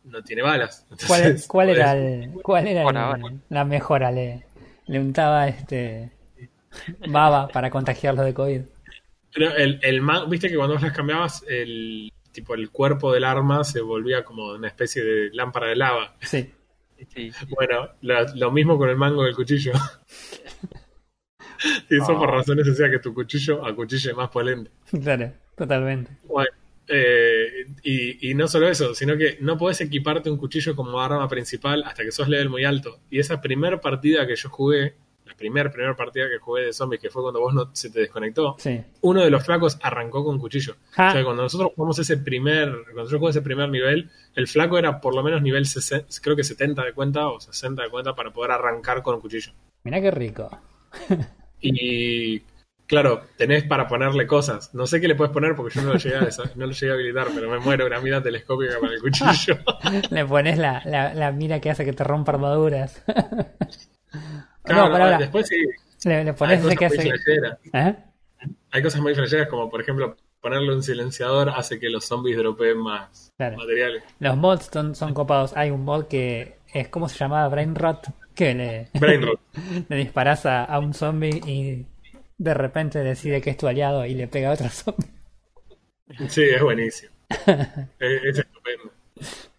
no tiene balas. ¿Cuál, era, el, cuál era la mejora? Le, le untaba este baba para contagiarlo de COVID. Pero el, el viste que cuando las cambiabas, el tipo el cuerpo del arma se volvía como una especie de lámpara de lava. Sí. Bueno, lo, mismo con el mango del cuchillo. y eso por ah. razones decía que tu cuchillo a cuchillo es más polente. Claro, totalmente. Bueno, eh, y, y, no solo eso, sino que no podés equiparte un cuchillo como arma principal hasta que sos level muy alto. Y esa primera partida que yo jugué, la primera primera partida que jugué de zombies, que fue cuando vos no se te desconectó, uno de los flacos arrancó con cuchillo. O sea, cuando nosotros jugamos ese primer, cuando yo jugué ese primer nivel, el flaco era por lo menos nivel 60, creo que 70 de cuenta o 60 de cuenta para poder arrancar con un cuchillo. Mirá qué rico. y Claro, tenés para ponerle cosas. No sé qué le puedes poner porque yo no lo llegué a, no lo llegué a habilitar, pero me muero, una mira telescópica para el cuchillo. le pones la, la, mira que hace que te rompa armaduras. Claro, no, después sí. Le, pones ese que hace. ¿Eh? Hay cosas muy flasheras como, por ejemplo, ponerle un silenciador hace que los zombies dropeen más materiales. Los mods son, son, copados. Hay un mod que es, ¿cómo se llamaba? Brain Rot. Que le, Brain Rot. le disparas a, a un zombie y de repente decide que es tu aliado y le pega a otro zombie. Sí, es buenísimo. es, estupendo.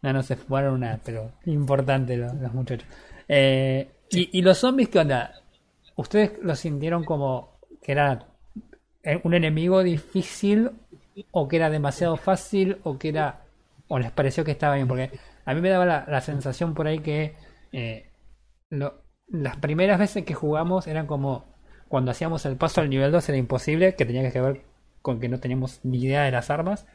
No, no se fueron una, pero importante los, muchachos. Eh, y, los zombies qué onda? ¿Ustedes lo sintieron como que era un enemigo difícil o que era demasiado fácil o que era o les pareció que estaba bien, porque a mí me daba la, sensación por ahí que eh, las primeras veces que jugamos eran como cuando hacíamos el paso al nivel 2 era imposible, que tenía que ver con que no teníamos ni idea de las armas.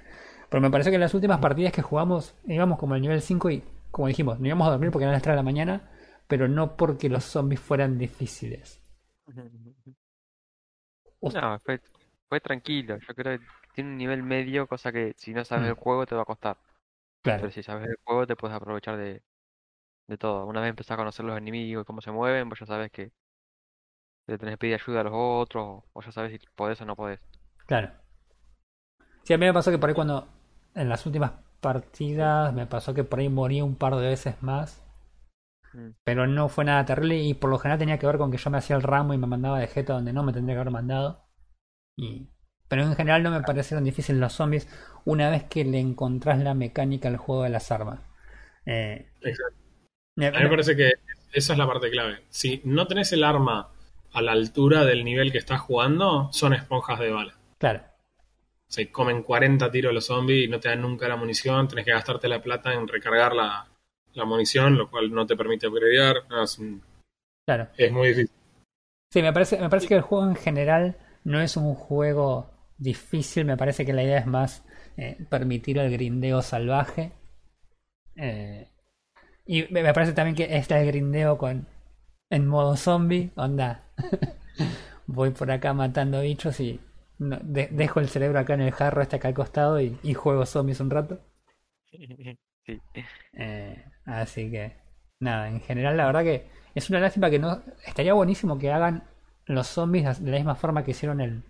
Pero me pareció que en las últimas partidas que jugamos íbamos como al nivel 5 y, como dijimos, no íbamos a dormir porque eran las 3 de la mañana, pero no porque los zombies fueran difíciles. No, fue, tranquilo. Yo creo que tiene un nivel medio, cosa que si no sabes mm. el juego te va a costar. Claro. Pero si sabes el juego te puedes aprovechar de, de todo. Una vez empezás a conocer los enemigos y cómo se mueven, pues ya sabes que le tenés que pedir ayuda a los otros, o ya sabes si podés o no podés. Claro. Sí, a mí me pasó que por ahí cuando, en las últimas partidas, me pasó que por ahí morí un par de veces más. Mm. Pero no fue nada terrible y por lo general tenía que ver con que yo me hacía el ramo y me mandaba de jeta donde no me tendría que haber mandado. Y... Pero en general no me parecieron difíciles los zombies una vez que le encontrás la mecánica al juego de las armas. Eh, Exacto. A mí me parece que esa es la parte clave. Si no tenés el arma a la altura del nivel que estás jugando, son esponjas de bala. Claro. Se comen 40 tiros los zombies y no te dan nunca la munición, tenés que gastarte la plata en recargar la, munición, lo cual no te permite upgradear. es, claro. es muy difícil. Sí, me parece, me parece que el juego en general no es un juego difícil, me parece que la idea es más eh, permitir el grindeo salvaje. Eh, y me parece también que está el grindeo con en modo zombie, onda. Voy por acá matando bichos y dejo el cerebro acá en el jarro este acá al costado y, juego zombies un rato. Eh, así que, nada, en general la verdad que es una lástima que no... Estaría buenísimo que hagan los zombies de la misma forma que hicieron el,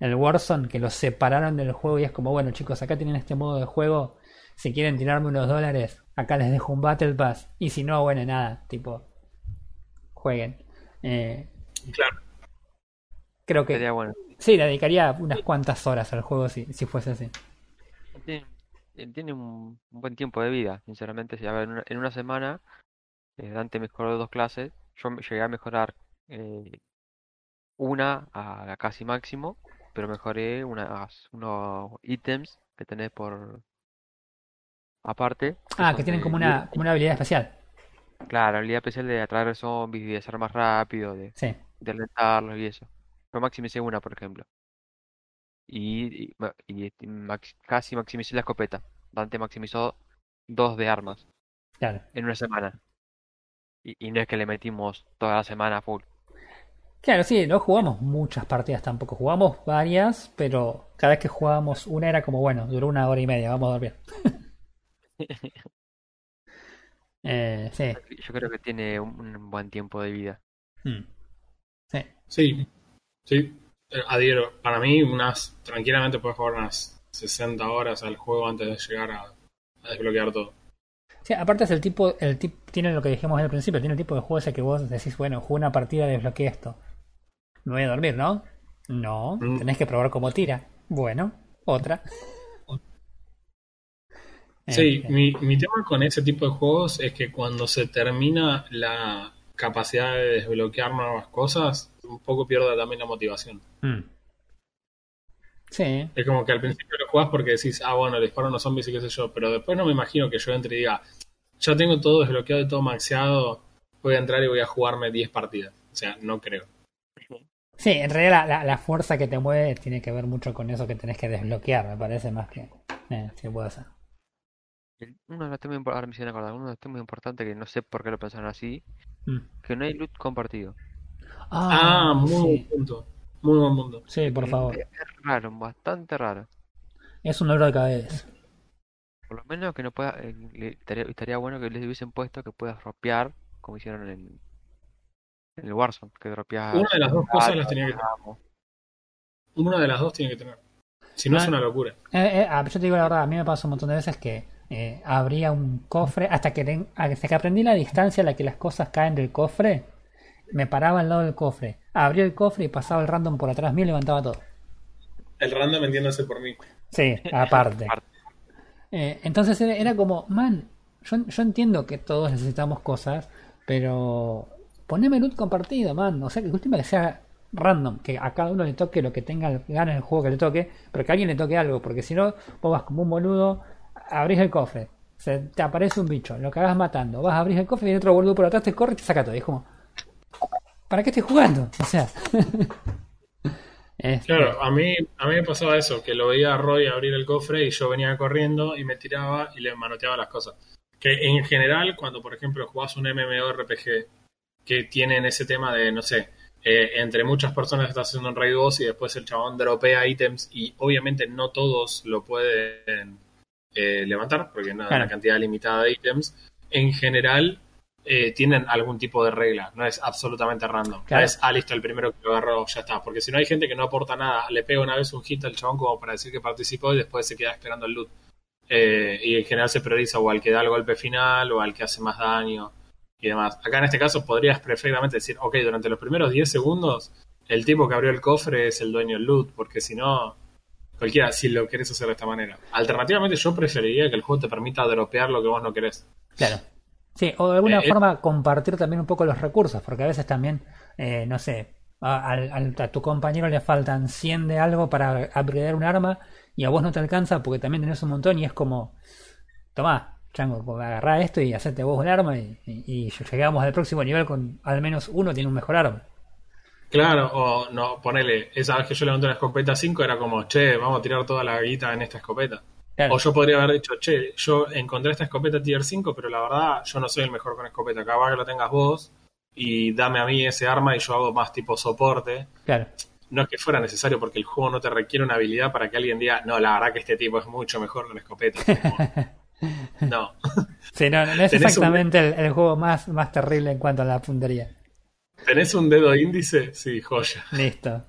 el Warzone, que los separaron del juego y es como, bueno chicos, acá tienen este modo de juego, si quieren tirarme unos dólares, acá les dejo un Battle Pass, y si no, bueno, nada, tipo, jueguen. Eh, claro. Creo que. bueno. Sí, le dedicaría unas cuantas horas al juego si, si fuese así. Tiene, un, buen tiempo de vida, sinceramente. Si, a ver, en, una, semana, eh, Dante mejoró dos clases. Yo llegué a mejorar eh, una a, casi máximo, pero mejoré unas, unos ítems que tenés por aparte. ah, que tienen como una, como una habilidad especial. Claro, la habilidad especial de atraer zombies y de ser más rápido, de, de alentarlos y eso. Yo maximicé una, por ejemplo. Y, y, casi maximicé la escopeta. Dante maximizó dos de armas. Claro. En una semana. Y, y no es que le metimos toda la semana full. Claro, sí, no jugamos muchas partidas tampoco. Jugamos varias, pero cada vez que jugábamos una era como, bueno, duró una hora y media, vamos a dormir. Eh, sí. Yo creo que tiene un buen tiempo de vida. Hmm. Sí. Sí, eh, adhiero. Para mí, unas tranquilamente puedes jugar unas 60 horas al juego antes de llegar a, desbloquear todo. Sí, aparte es el tipo, el tipo, tiene lo que dijimos al principio, tiene el tipo de juego ese que vos decís, bueno, juego una partida, desbloqueé esto. Me voy a dormir, ¿no? No, mm. tenés que probar cómo tira. Bueno, otra. Sí, este. mi, mi tema con ese tipo de juegos es que cuando se termina la capacidad de desbloquear nuevas cosas, un poco pierda también la motivación. Mm. Sí. Es como que al principio lo juegas porque decís, ah, bueno, le disparo a unos zombies y qué sé yo, pero después no me imagino que yo entre y diga, ya tengo todo desbloqueado y todo maxeado, voy a entrar y voy a jugarme 10 partidas. O sea, no creo. Sí, en realidad la, la, fuerza que te mueve tiene que ver mucho con eso que tenés que desbloquear, me parece más que... Eh, sí, puede ser. Uno de los temas, ahora me acordar, uno de los temas importantes que no sé por qué lo pensaron así, mm. que no hay loot compartido. Ah, ah muy buen punto. Muy buen punto. Sí, por favor. Es, raro, bastante raro. Es un dolor de cabeza. Por lo menos que no pueda, eh, estaría, bueno que les hubiesen puesto que puedas ropear, como hicieron en, en el Warzone, que dropeas. Una de las dos cosas las tenía que tener. Una de las dos tiene que tener. Si no, es una locura. Eh, eh, ah, yo te digo la verdad, a mí me pasa un montón de veces que eh, abría un cofre hasta que, hasta que aprendí la distancia a la que las cosas caen del cofre. Me paraba al lado del cofre, abría el cofre y pasaba el random por atrás mío y levantaba todo. El random entiéndase por mí. Sí, aparte. Eh, entonces era, como, man, yo, yo entiendo que todos necesitamos cosas, pero poneme loot compartido, man. O sea, que última que sea random, que a cada uno le toque lo que tenga ganas el juego que le toque, pero que a alguien le toque algo, porque si no, vos vas como un boludo abrís el cofre, se te aparece un bicho, lo cagas matando, vas a abrir el cofre viene otro boludo por atrás, te corre y te saca todo. Y es como, ¿para qué estoy jugando? O sea. Este. Claro, a mí, a mí me pasaba eso, que lo veía a Roy abrir el cofre y yo venía corriendo y me tiraba y le manoteaba las cosas. Que en general, cuando por ejemplo jugás un MMORPG que tienen ese tema de, no sé, eh, entre muchas personas estás haciendo un raid boss y después el chabón dropea ítems y obviamente no todos lo pueden eh, levantar porque no hay una cantidad limitada de ítems. En general eh, tienen algún tipo de regla, no es absolutamente random. es, ah, listo, el primero que lo agarró ya está. Porque si no hay gente que no aporta nada, le pega una vez un hit al chabón como para decir que participó y después se queda esperando el loot. y en general se prioriza o al que da el golpe final o al que hace más daño y demás. Acá en este caso podrías perfectamente decir, ok, durante los primeros 10 segundos, el tipo que abrió el cofre es el dueño del loot, porque si no, cualquiera, si lo querés hacer de esta manera. Alternativamente, yo preferiría que el juego te permita dropear lo que vos no querés. Claro. Sí, o de alguna eh, eh, forma compartir también un poco los recursos, porque a veces también, eh, no sé, a, a, tu compañero le faltan 100 de algo para upgradear un arma y a vos no te alcanza porque también tenés un montón y es como, tomá, Chango, pues, agarrá esto y hacerte vos un arma y, llegamos al próximo nivel con al menos uno tiene un mejor arma. Claro, o no, ponele, esa vez que yo levanté una escopeta 5 era como, che, vamos a tirar toda la guita en esta escopeta. O yo podría haber dicho, che, yo encontré esta escopeta tier 5, pero la verdad yo no soy el mejor con escopeta, capaz que lo tengas vos y dame a mí ese arma y yo hago más tipo soporte. Claro. No es que fuera necesario porque el juego no te requiere una habilidad para que alguien diga, no, la verdad que este tipo es mucho mejor con escopeta. No. Sí, no, es exactamente el, juego más, más terrible en cuanto a la puntería. ¿Tenés un dedo índice? Sí, joya. Listo.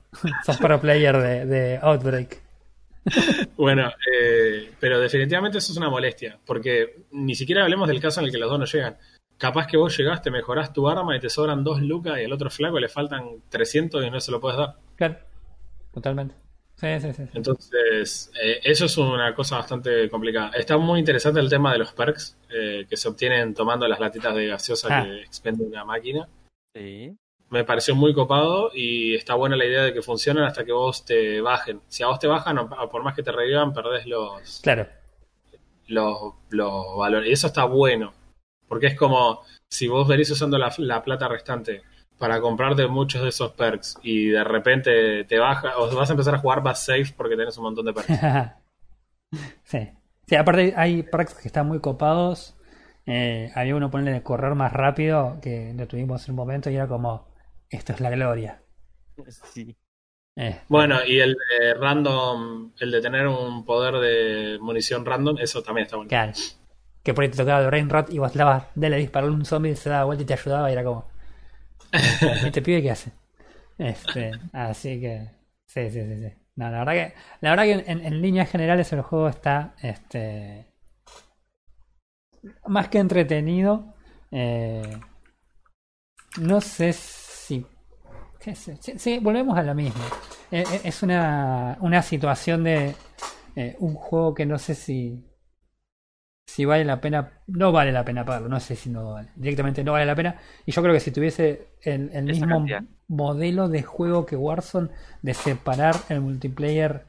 Sos pro player de, Outbreak. Bueno, eh, pero definitivamente eso es una molestia, porque ni siquiera hablemos del caso en el que los dos no llegan. Capaz que vos llegaste, mejorás tu arma y te sobran dos lucas y al otro flaco le faltan 300 y no se lo puedes dar. Claro, totalmente. Entonces, eh, eso es una cosa bastante complicada. Está muy interesante el tema de los perks eh, que se obtienen tomando las latitas de gaseosa ah. que expende una máquina. Sí. Me pareció muy copado y está buena la idea de que funcionen hasta que vos te bajen. Si a vos te bajan, por más que te revivan, perdés los, claro. los, los valores. Y eso está bueno. Porque es como si vos venís usando la, la plata restante para comprarte muchos de esos perks y de repente te baja o vas a empezar a jugar más safe porque tienes un montón de perks. sí. Sí, aparte hay perks que están muy copados. Eh, había uno ponerle de correr más rápido que lo tuvimos en un momento y era como esto es la gloria. Sí. Eh. Bueno, y el de random, el de tener un poder de munición random, eso también está bueno. Claro. Que por ahí te tocaba el Rain Rot y vos dabas de le disparar un zombie, se daba vuelta y te ayudaba y era como este pibe qué hace. Este, así que. Sí, sí, sí, sí. No, la verdad que. La verdad que en, líneas generales el juego está. Este. Más que entretenido. Eh, no sé si. Sí, volvemos a lo mismo. Eh, eh, es una, una situación de. un juego que no sé si si vale la pena, no vale la pena pagarlo, no sé si no vale, directamente no vale la pena. Y yo creo que si tuviese el, el mismo modelo de juego que Warzone, de separar el multiplayer,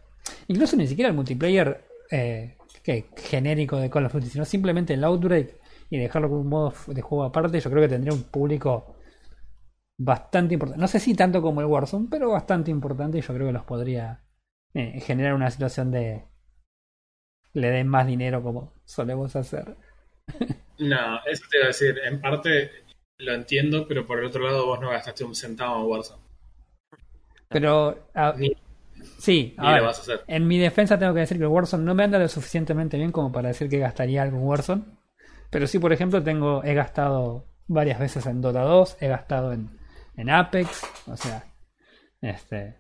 incluso ni siquiera el multiplayer eh, que, genérico de Call of Duty, sino simplemente el Outbreak y dejarlo como un modo de juego aparte, yo creo que tendría un público bastante importante. No sé si tanto como el Warzone, pero bastante importante y yo creo que los podría eh, generar una situación de le den más dinero como solemos hacer. No, eso te iba a decir. En parte lo entiendo, pero por el otro lado vos no gastaste un centavo en Warzone. Pero... sí, en mi defensa tengo que decir que el Warzone no me anda lo suficientemente bien como para decir que gastaría algo en Warzone. Pero sí, por ejemplo, tengo he gastado varias veces en Dota 2, he gastado en, en Apex, o sea, este...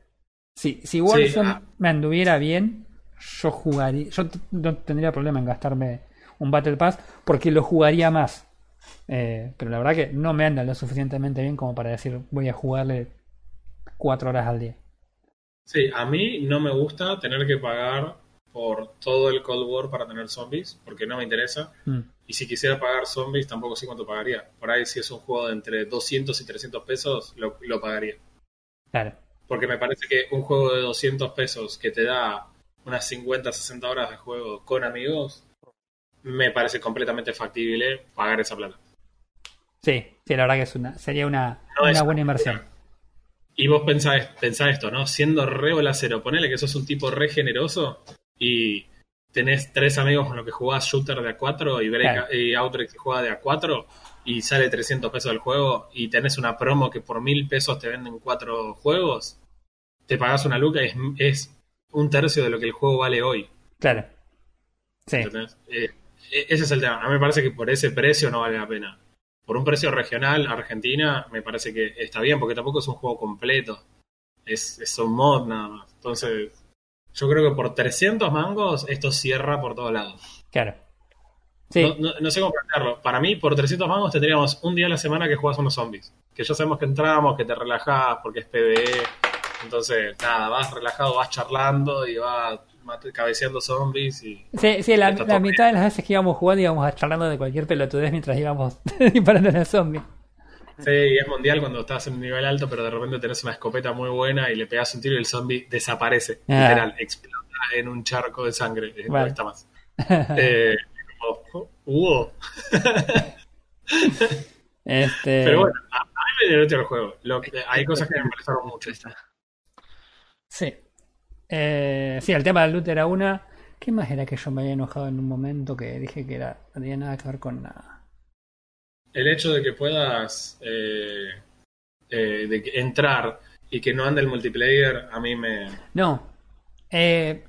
Sí, si Warzone ah. me anduviera bien, yo jugaría, yo no tendría problema en gastarme un Battle Pass porque lo jugaría más. Eh, pero la verdad que no me anda lo suficientemente bien como para decir voy a jugarle cuatro horas al día. Sí, a mí no me gusta tener que pagar por todo el Cold War para tener zombies, porque no me interesa. Mm. Y si quisiera pagar zombies, tampoco sé cuánto pagaría. Por ahí, si es un juego de entre 200 y 300 pesos, lo, lo pagaría. Claro. Porque me parece que un juego de 200 pesos que te da unas 50, 60 horas de juego con amigos, me parece completamente factible pagar esa plata. Sí, sí, la verdad que es una, sería una, una buena inversión. Y vos pensás, esto, ¿no? Siendo re cero, ponele que sos un tipo re generoso y tenés tres amigos con los que jugás shooter de A4 y, break, y Outbreak que juega de A4 y sale 300 pesos del juego y tenés una promo que por mil pesos te venden cuatro juegos, te pagás una luca y es, un tercio de lo que el juego vale hoy. Claro. Sí. Eh, e, ese es el tema. A mí me parece que por ese precio no vale la pena por un precio regional, Argentina, me parece que está bien, porque tampoco es un juego completo. Es, es un mod nada más. Entonces, yo creo que por 300 mangos esto cierra por todos lados. Claro. Sí. No, sé cómo plantearlo. Para mí, por 300 mangos tendríamos un día a la semana que juegas unos zombies. Que ya sabemos que entramos, que te relajás porque es PvE. Entonces, nada, vas relajado, vas charlando y vas cabeceando zombies y... Sí, sí la, mitad de las veces que íbamos jugando íbamos charlando de cualquier pelotudez mientras íbamos disparando a los zombies. Sí, y es mundial cuando estás en un nivel alto, pero de repente tenés una escopeta muy buena y le pegas un tiro y el zombie desaparece. Ah. Literal, explota en un charco de sangre. No está más. eh, como, este... Pero bueno, a, mí me divierte el juego. hay cosas que me molestaron mucho. Sí. Eh, sí, el tema del loot era una. ¿Qué más era que yo me había enojado en un momento que dije que era, no tenía nada que ver con nada? El hecho de que puedas eh, eh, de entrar y que no ande el multiplayer, a mí me. No. Eh,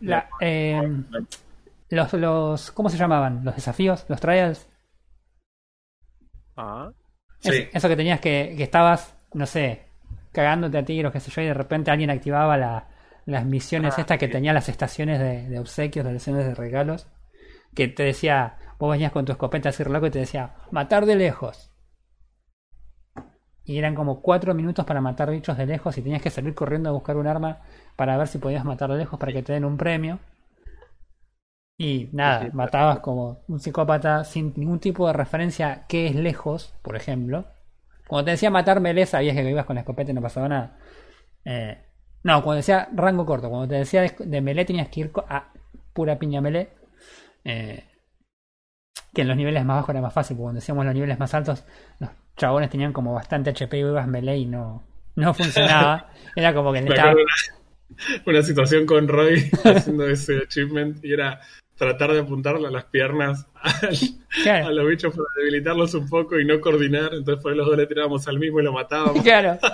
los, los. ¿Cómo se llamaban? ¿Los desafíos? ¿Los trials? Ah. Eso que tenías que, que estabas, no sé, cagándote a tiros, qué sé yo, y de repente alguien activaba la, las misiones ah, estas que tenía las estaciones de, obsequios, las estaciones de regalos, que te decía, vos venías con tu escopeta así loco y te decía, matar de lejos. Y eran como cuatro minutos para matar bichos de lejos y tenías que salir corriendo a buscar un arma para ver si podías matar de lejos para que te den un premio. Y nada, matabas como un psicópata sin ningún tipo de referencia a qué es lejos, por ejemplo. Cuando te decía matar melee sabías que ibas con la escopeta y no pasaba nada. Eh, no, cuando decía rango corto, cuando te decía de, melee tenías que ir a pura piña melee. Eh, que en los niveles más bajos era más fácil, porque cuando decíamos los niveles más altos, los chabones tenían como bastante HP y ibas melee y no, no funcionaba. era como que necesitaba... Una, una situación con Roy haciendo ese achievement y era tratar de apuntarle a las piernas a los bichos para debilitarlos un poco y no coordinar. Entonces por ahí los dos le tirábamos al mismo y lo matábamos. Claro.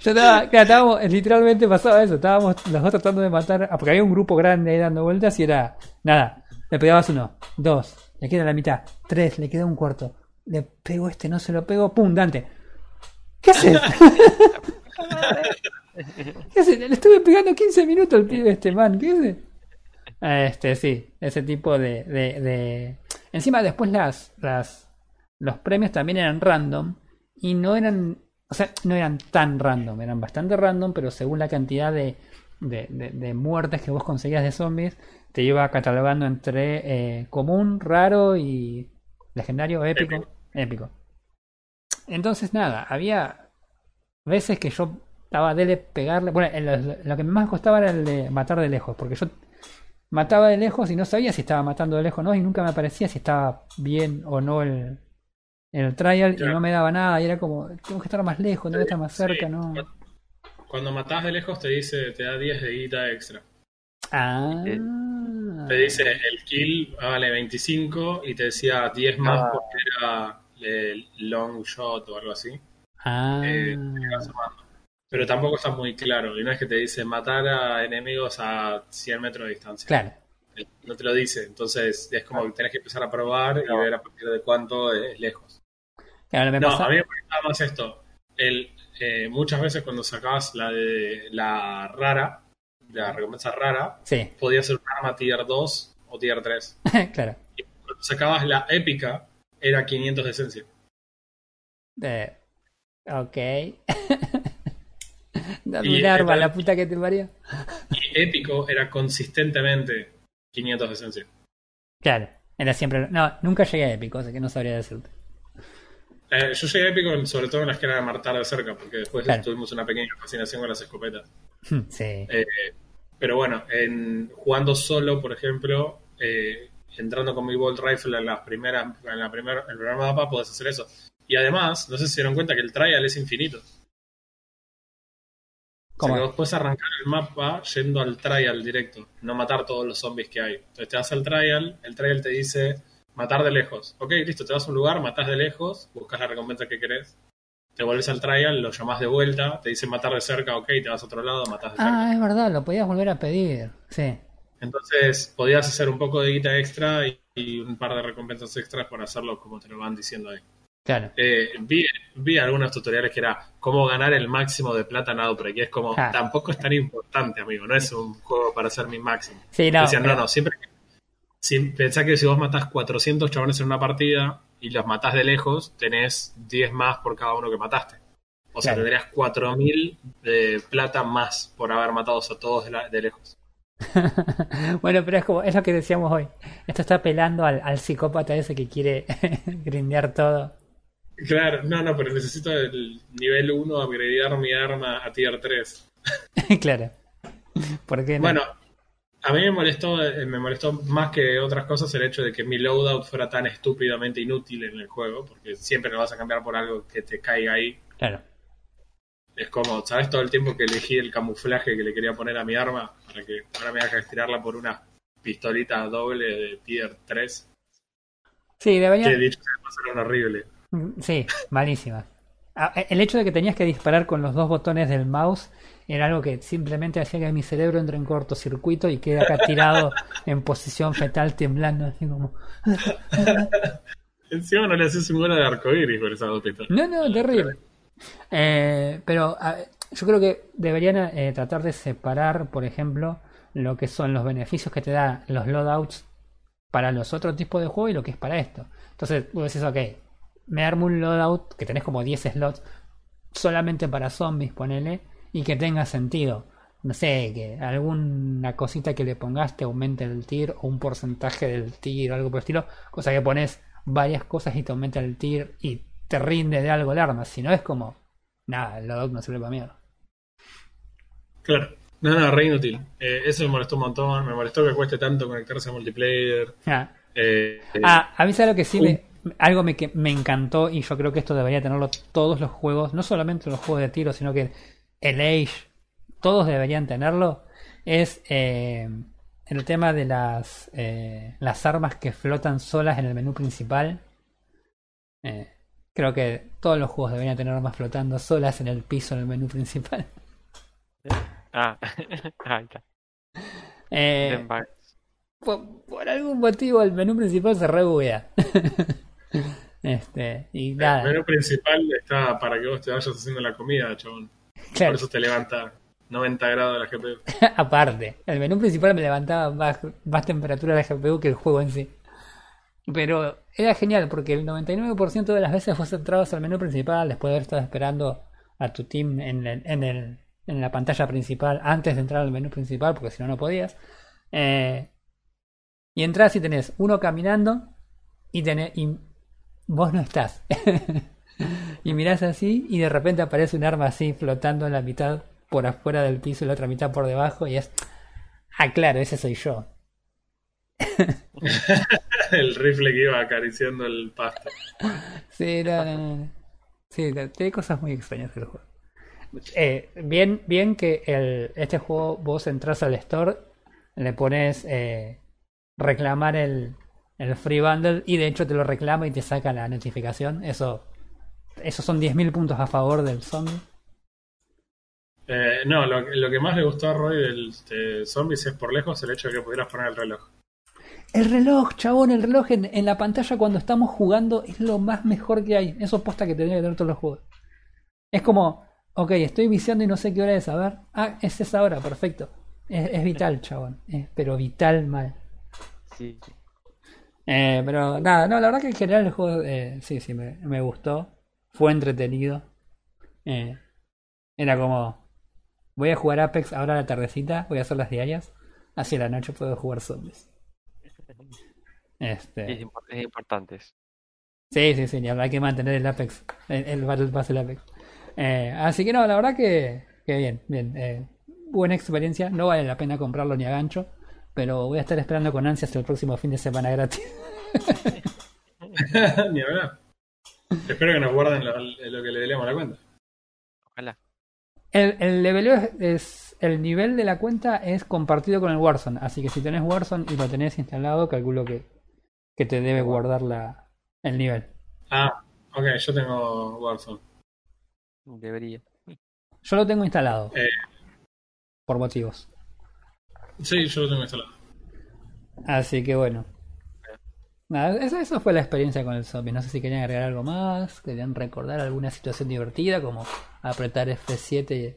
Yo estaba, estábamos, literalmente pasaba eso, estábamos los dos tratando de matar, porque había un grupo grande ahí dando vueltas y era, nada, le pegabas uno, dos, le queda la mitad, tres, le queda un cuarto, le pego este, no se lo pego, pum, Dante. ¿Qué haces? ¿Qué haces? Le estuve pegando 15 minutos al pibe este man, ¿qué hace? Este, sí, ese tipo de, de, de... Encima después las, las, los premios también eran random y no eran o sea, no eran tan random, eran bastante random, pero según la cantidad de, de, muertes que vos conseguías de zombies, te iba catalogando entre eh, común, raro y legendario, épico, épico. Entonces, nada, había veces que yo estaba de pegarle. Bueno, lo, que más costaba era el de matar de lejos, porque yo mataba de lejos y no sabía si estaba matando de lejos o no, y nunca me aparecía si estaba bien o no el, trial y no me daba nada y era como, tengo que estar más lejos, tengo que estar más cerca, ¿no? Cuando matás de lejos te dice, te da 10 de guita extra. Ah. Te dice el kill vale 25 y te decía 10 más ah. porque era el long shot o algo así. Ah. Eh, Pero tampoco está muy claro. Y no es que te dice matar a enemigos a 100 metros de distancia. Claro. Eh, no te lo dice. Entonces es como que tenés que empezar a probar y ver a partir de cuánto es lejos no, a mí me preguntaba más esto. El, eh, muchas veces cuando sacabas la de la rara, la recompensa rara, podía ser un arma tier 2 o tier 3. claro. Y cuando sacabas la épica, era 500 de esencia. Eh, ok. Dame un arma, la puta que te parió. y épico era consistentemente 500 de esencia. Claro, era siempre. No, nunca llegué a épico, así que no sabría decirte. Eh, yo llegué épico sobre todo en las que era martar de cerca, porque después tuvimos una pequeña fascinación con las escopetas. Sí. Eh, pero bueno, en, jugando solo, por ejemplo, eh, entrando con mi Bolt Rifle en, las primeras, en la primera, el primer mapa, podés hacer eso. Y además, no sé si se dieron cuenta que el trial es infinito. ¿Cómo? O sea, vos puedes arrancar el mapa yendo al trial directo, no matar todos los zombies que hay. Entonces te vas al trial, el trial te dice matar de lejos. Ok, listo, te vas a un lugar, matas de lejos, buscas la recompensa que querés, te vuelves al trial, lo llamás de vuelta, te dice matar de cerca, ok, te vas a otro lado, matas de cerca. Ah, es verdad, lo podías volver a pedir, sí. Entonces podías hacer un poco de guita extra y, y un par de recompensas extras por hacerlo como te lo van diciendo ahí. Claro. Eh, vi, vi algunos tutoriales que era cómo ganar el máximo de plata en Outbreak. Y es como, Ah. tampoco es tan importante, amigo. No es un juego para hacer mi máximo. Sí, no, Decían, pero- no, no, siempre. Si, pensá que si vos matás 400 chabones en una partida y los matás de lejos, tenés 10 más por cada uno que mataste. O sea, tendrías 4000 de plata más por haber matado a todos de, la- de lejos. bueno, pero es como, es lo que decíamos hoy. Esto está apelando al, al psicópata ese que quiere grindear todo. Claro, no, no, pero necesito el nivel 1 upgradear mi arma a tier 3. claro. ¿Por qué no? Bueno, a mí me molestó, eh, me molestó más que otras cosas el hecho de que mi loadout fuera tan estúpidamente inútil en el juego, porque siempre lo vas a cambiar por algo que te caiga ahí. Claro. Es como, ¿sabes? Todo el tiempo que elegí el camuflaje que le quería poner a mi arma, para que ahora me haga estirarla por una pistolita doble de tier 3, Sí, que debería. dicho sea de paso, era horrible. Sí, malísima. Ah, El hecho de que tenías que disparar con los dos botones del mouse era algo que simplemente hacía que mi cerebro entre en cortocircuito y quede acá tirado en posición fetal temblando, así como. Encima no le haces un gol de arcoíris con esa dos pistolas. No, no, terrible. Eh, pero a- yo creo que deberían eh, tratar de separar, por ejemplo, lo que son los beneficios que te da los loadouts para los otros tipos de juego y lo que es para esto. Entonces, vos decís, ok, me armo un loadout que tenés como 10 slots solamente para zombies, ponele, y que tenga sentido. No sé, que alguna cosita que le pongas te aumente el tir o un porcentaje del tir o algo por el estilo. Cosa que pones varias cosas y te aumenta el tir y te rinde de algo el arma. Si no es como, nada, el loadout no sirve para mierda. Claro. No, no, re inútil. Eh, eso me molestó un montón. Me molestó que cueste tanto conectarse a multiplayer. Ah, Eh, eh, Ah, a mí sabe lo que sí me, algo me, que me encantó y yo creo que esto debería tenerlo todos los juegos, no solamente los juegos de tiro, sino que el Age, todos deberían tenerlo, es eh, el tema de las, eh, las armas que flotan solas en el menú principal. Eh, creo que todos los juegos deberían tener armas flotando solas en el piso en el menú principal. Ah, ahí está. Eh, por algún motivo el menú principal se rebuguea. este, y el nada. menú principal está para que vos te vayas haciendo la comida, chabón. Claro. Por eso te levanta 90 grados la GPU. Aparte, el menú principal me levantaba más, más temperatura de la GPU que el juego en sí. Pero era genial porque el 99% de las veces vos entrabas al menú principal después de haber estado esperando a tu team en, el- en, el- en la pantalla principal antes de entrar al menú principal porque si no no podías. Eh, y entras y tenés uno caminando y, tenés, y vos no estás. y mirás así y de repente aparece un arma así flotando en la mitad por afuera del piso y la otra mitad por debajo y es... Ah, claro, ese soy yo. el rifle que iba acariciando el pasto. Sí, no, no, no. Sí, no, tiene cosas muy extrañas el juego. Eh, bien, bien que el, este juego vos entras al store, le pones eh, reclamar el, el free bundle y de hecho te lo reclama y te saca la notificación. Eso, esos son 10.000 puntos a favor del zombie. Eh, no, lo, lo que más le gustó a Roy del de Zombies es por lejos el hecho de que pudieras poner el reloj. El reloj, chabón, el reloj en, en la pantalla cuando estamos jugando es lo más mejor que hay. Eso posta que tendría que tener todos los juegos. Es como, ok, estoy viciando y no sé qué hora es. A ver, ah, es esa hora, perfecto. Es, es vital, chabón. Es- pero vital mal. Sí, sí. Eh, pero nada, no, la verdad que en general el juego, eh, sí, sí, me, me gustó. Fue entretenido. Eh, era como, voy a jugar Apex ahora a la tardecita, voy a hacer las diarias. Así a la noche puedo jugar zombies. Este, Es, impor- es importante. eso. Sí, sí, sí, hay que mantener el Apex, el, el Battle Pass del Apex. Eh, así que no, la verdad que, que bien, bien. eh, buena experiencia, no vale la pena comprarlo ni a gancho, pero voy a estar esperando con ansias el próximo fin de semana gratis. Ni verdad. Espero que nos guarden lo, lo que le demos la cuenta. Ojalá. El, el leveleo es, es- El nivel de la cuenta es compartido con el Warzone. Así que si tenés Warzone y lo tenés instalado, calculo que, que te debe guardar la, el nivel. Ah, ok, yo tengo Warzone. Debería. Yo lo tengo instalado. Eh. Por motivos. Sí, yo lo tengo instalado. Así que bueno. Nada, eso, eso fue la experiencia con el zombie. No sé si querían agregar algo más, querían recordar alguna situación divertida, como apretar F7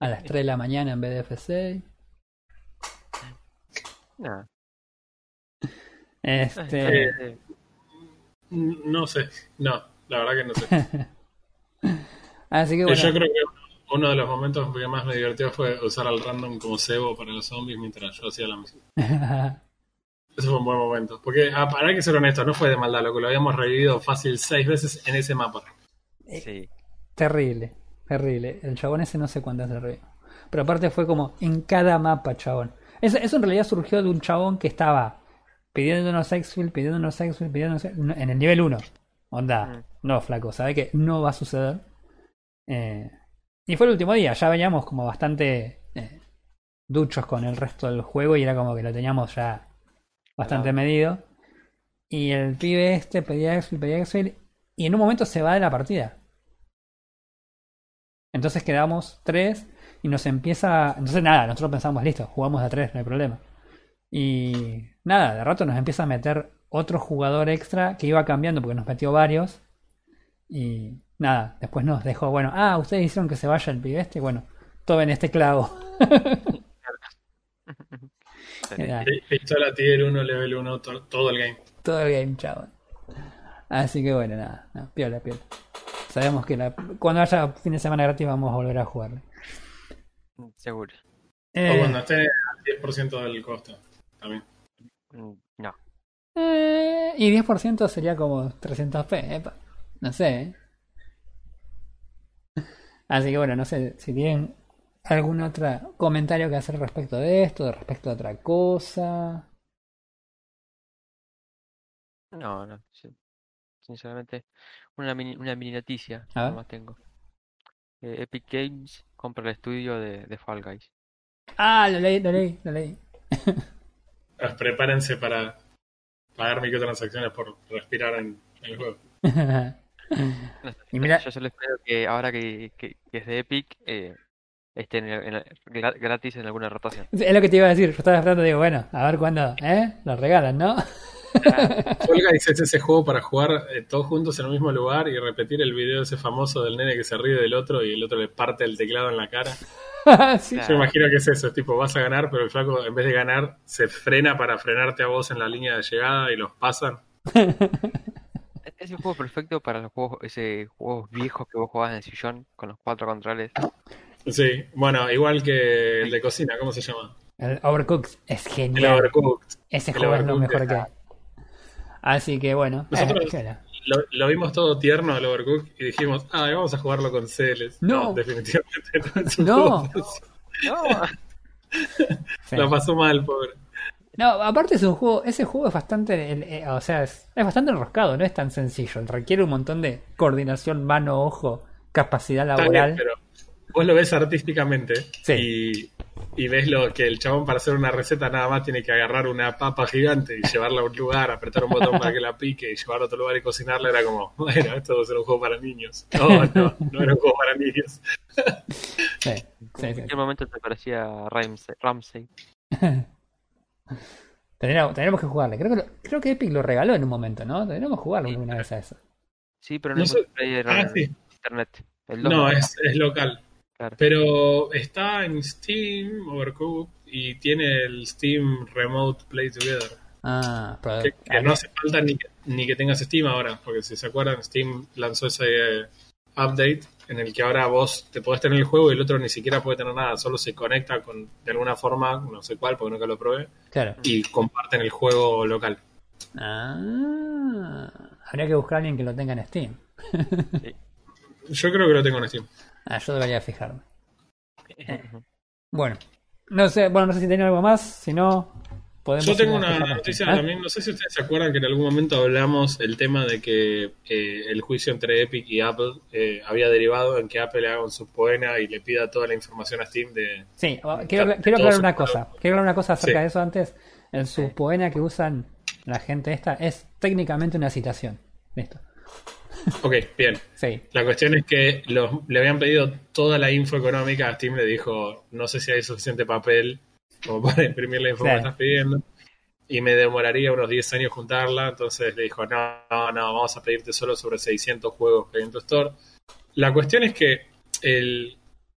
a las 3 de la mañana en vez de F6. Nada. Este, Eh, No sé, no, la verdad que no sé. así que Eh, bueno. Yo creo que uno de los momentos que más me divirtió fue usar al random como cebo para los zombies mientras yo hacía la misión. Ese fue un buen momento. Porque, ah, para que ser honesto, no fue de maldad, lo que lo habíamos revivido fácil seis veces en ese mapa. sí. terrible, terrible. El chabón ese no sé cuántas se revivió. Pero aparte fue como en cada mapa, chabón. Eso, eso en realidad surgió de un chabón que estaba pidiéndonos exfil, pidiéndonos exfil, pidiéndonos en el nivel 1. Onda, Mm. no, flaco, sabe que no va a suceder. Eh, y fue el último día, ya veníamos como bastante eh, duchos con el resto del juego y era como que lo teníamos ya bastante Claro. medido. Y el pibe este pedía exfil, pedía exfil, y en un momento se va de la partida. Entonces quedamos tres y nos empieza. Entonces nada, nosotros pensamos, listo, jugamos de a tres, no hay problema. Y nada, de rato nos empieza a meter otro jugador extra que iba cambiando porque nos metió varios. Y nada, después nos dejó, bueno, ah, ustedes hicieron que se vaya el pibe este, bueno, tomen este clavo. Pistola tier 1, level 1, to- todo el game. todo el game, chavo. Así que bueno, nada, no, piola, piola. Sabemos que la- cuando haya fin de semana gratis vamos a volver a jugar. Seguro. Eh, O cuando esté al 10% del costo. También. Mm, No. Eh, y 10% sería como 300p, epa. No sé. ¿eh? Así que bueno, no sé si tienen algún otro comentario que hacer respecto de esto, de respecto a otra cosa. No, no. Sinceramente, una mini, una mini noticia A ver. nomás tengo. Eh, Epic Games compra el estudio de, de Fall Guys. Ah, lo leí, lo leí, lo leí. Pues prepárense para pagar microtransacciones por respirar en, en el juego. Y mira- Yo solo espero que ahora que, que, que es de Epic, eh, esté en, el- en el- gra- gratis en alguna rotación. es lo que te iba a decir. Yo estaba esperando, digo, bueno, a ver cuándo, ¿eh? Lo regalan, ¿no? Guys es ese juego para jugar eh, todos juntos en el mismo lugar y repetir el video ese famoso del nene que se ríe del otro y el otro le parte el teclado en la cara. sí. Yo me imagino que es eso, es tipo, vas a ganar, pero el flaco en vez de ganar se frena para frenarte a vos en la línea de llegada y los pasan. Es el juego perfecto para los juegos, ese juegos viejos que vos jugabas en el sillón con los cuatro controles. Sí, bueno, igual que el de cocina, ¿cómo se llama? El Overcooked es El genial. Overcooked. Ese el juego es lo mejor que hay. Así que bueno. Nosotros- eh. Lo, lo vimos todo tierno el Overcooked y dijimos, ah, vamos a jugarlo con Celes. No. definitivamente no. un No. No, Sí. La pasó mal, pobre. No, aparte es un juego, ese juego es bastante, el- eh, o sea, es, es bastante enroscado, no es tan sencillo, requiere un montón de coordinación mano-ojo, capacidad Está laboral. bien, pero vos lo ves artísticamente Sí. y, y ves lo que el chabón para hacer una receta nada más tiene que agarrar una papa gigante y llevarla a un lugar, apretar un botón para que la pique y llevarla a otro lugar y cocinarla. Era como, bueno, esto va a ser un juego para niños. No, no, no era un juego para niños. Sí, sí, en cualquier momento te parecía Ramsey. Ramsey. Tendríamos, tendríamos que jugarle. Creo que, lo- creo que Epic lo regaló en un momento, ¿no? Tendríamos que jugarlo Sí. alguna vez a eso. Sí, pero no, No es sé. multiplayer Ah, en sí. internet. El No, no. es, es local. Claro. Pero está en Steam, Overcooked, y tiene el Steam Remote Play Together. Ah, pero, Que, que no hace falta ni que, ni que tengas Steam ahora, porque si se acuerdan, Steam lanzó ese eh, update en el que ahora vos te podés tener el juego y el otro ni siquiera puede tener nada, solo se conecta con de alguna forma, no sé cuál, porque nunca lo probé, claro. y comparten el juego local. Ah, habría que buscar a alguien que lo tenga en Steam. Yo creo que lo tengo en Steam. Ah, yo debería fijarme. Bueno, No sé, bueno, no sé si tenía algo más, si no, podemos... Yo tengo una noticia también, no sé si ustedes se acuerdan que en algún momento hablamos el tema de que eh, el juicio entre Epic y Apple eh, había derivado en que Apple haga un subpoena y le pida toda la información a Steam de... Sí, quiero, quiero aclarar una cosa, quiero aclarar una cosa acerca de eso antes. El subpoena que usan la gente esta es técnicamente una citación. Listo. Ok, bien. Sí. La cuestión es que le habían pedido toda la info económica. Steam le dijo, no sé si hay suficiente papel como para imprimir la info que estás pidiendo. Y me demoraría unos 10 años juntarla. Entonces le dijo, no, no, no, vamos a pedirte solo sobre 600 juegos que hay en tu store. La cuestión es que el,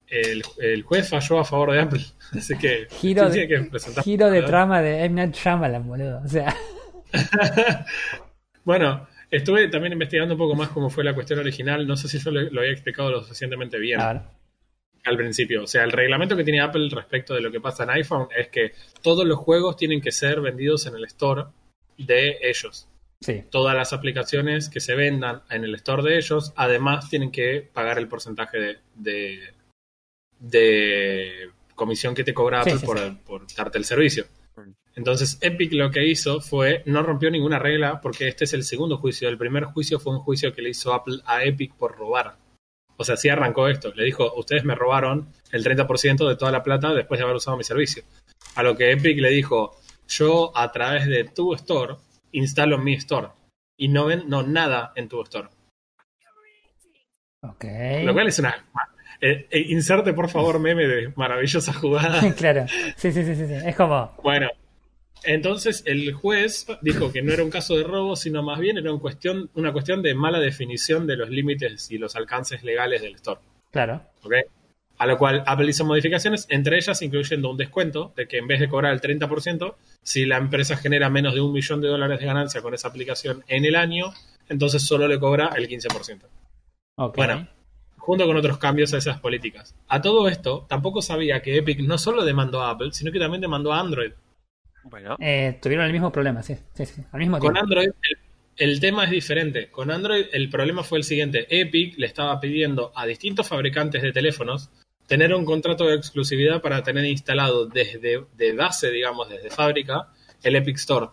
el, juez falló a favor de Apple. Así que giro, de, giro de trama de M. Night Shyamalan, boludo. O sea. bueno, Estuve también investigando un poco más cómo fue la cuestión original. No sé si yo lo, había explicado lo suficientemente bien al principio. O sea, el reglamento que tiene Apple respecto de lo que pasa en iPhone es que todos los juegos tienen que ser vendidos en el store de ellos. Sí. Todas las aplicaciones que se vendan en el store de ellos, además tienen que pagar el porcentaje de, de, comisión que te cobra Apple por, por darte el servicio. Entonces Epic lo que hizo fue, no rompió ninguna regla porque este es el segundo juicio. El primer juicio fue un juicio que le hizo Apple a Epic por robar. O sea, sí arrancó esto. Le dijo, ustedes me robaron el 30% de toda la plata después de haber usado mi servicio. A lo que Epic le dijo, yo a través de tu store instalo mi store. Y no ven no, nada en tu store. Ok. Lo cual es una... Eh, eh, inserte por favor meme de maravillosa jugada. claro. Sí, sí, sí, sí. Es como... Bueno, entonces el juez dijo que no era un caso de robo, sino más bien era una cuestión, una cuestión de mala definición de los límites y los alcances legales del store. Claro. A lo cual Apple hizo modificaciones, entre ellas incluyendo un descuento de que en vez de cobrar el 30%, si la empresa genera menos de un millón de dólares de ganancia con esa aplicación en el año, entonces solo le cobra el 15%. Bueno, junto con otros cambios a esas políticas. A todo esto, tampoco sabía que Epic no solo demandó a Apple, sino que también demandó a Android. Bueno. Eh, tuvieron el mismo problema, sí, sí, sí. Al mismo Con Android el, tema es diferente. Con Android el problema fue el siguiente. Epic le estaba pidiendo a distintos fabricantes de teléfonos tener un contrato de exclusividad para tener instalado desde de base, digamos, desde fábrica, el Epic Store.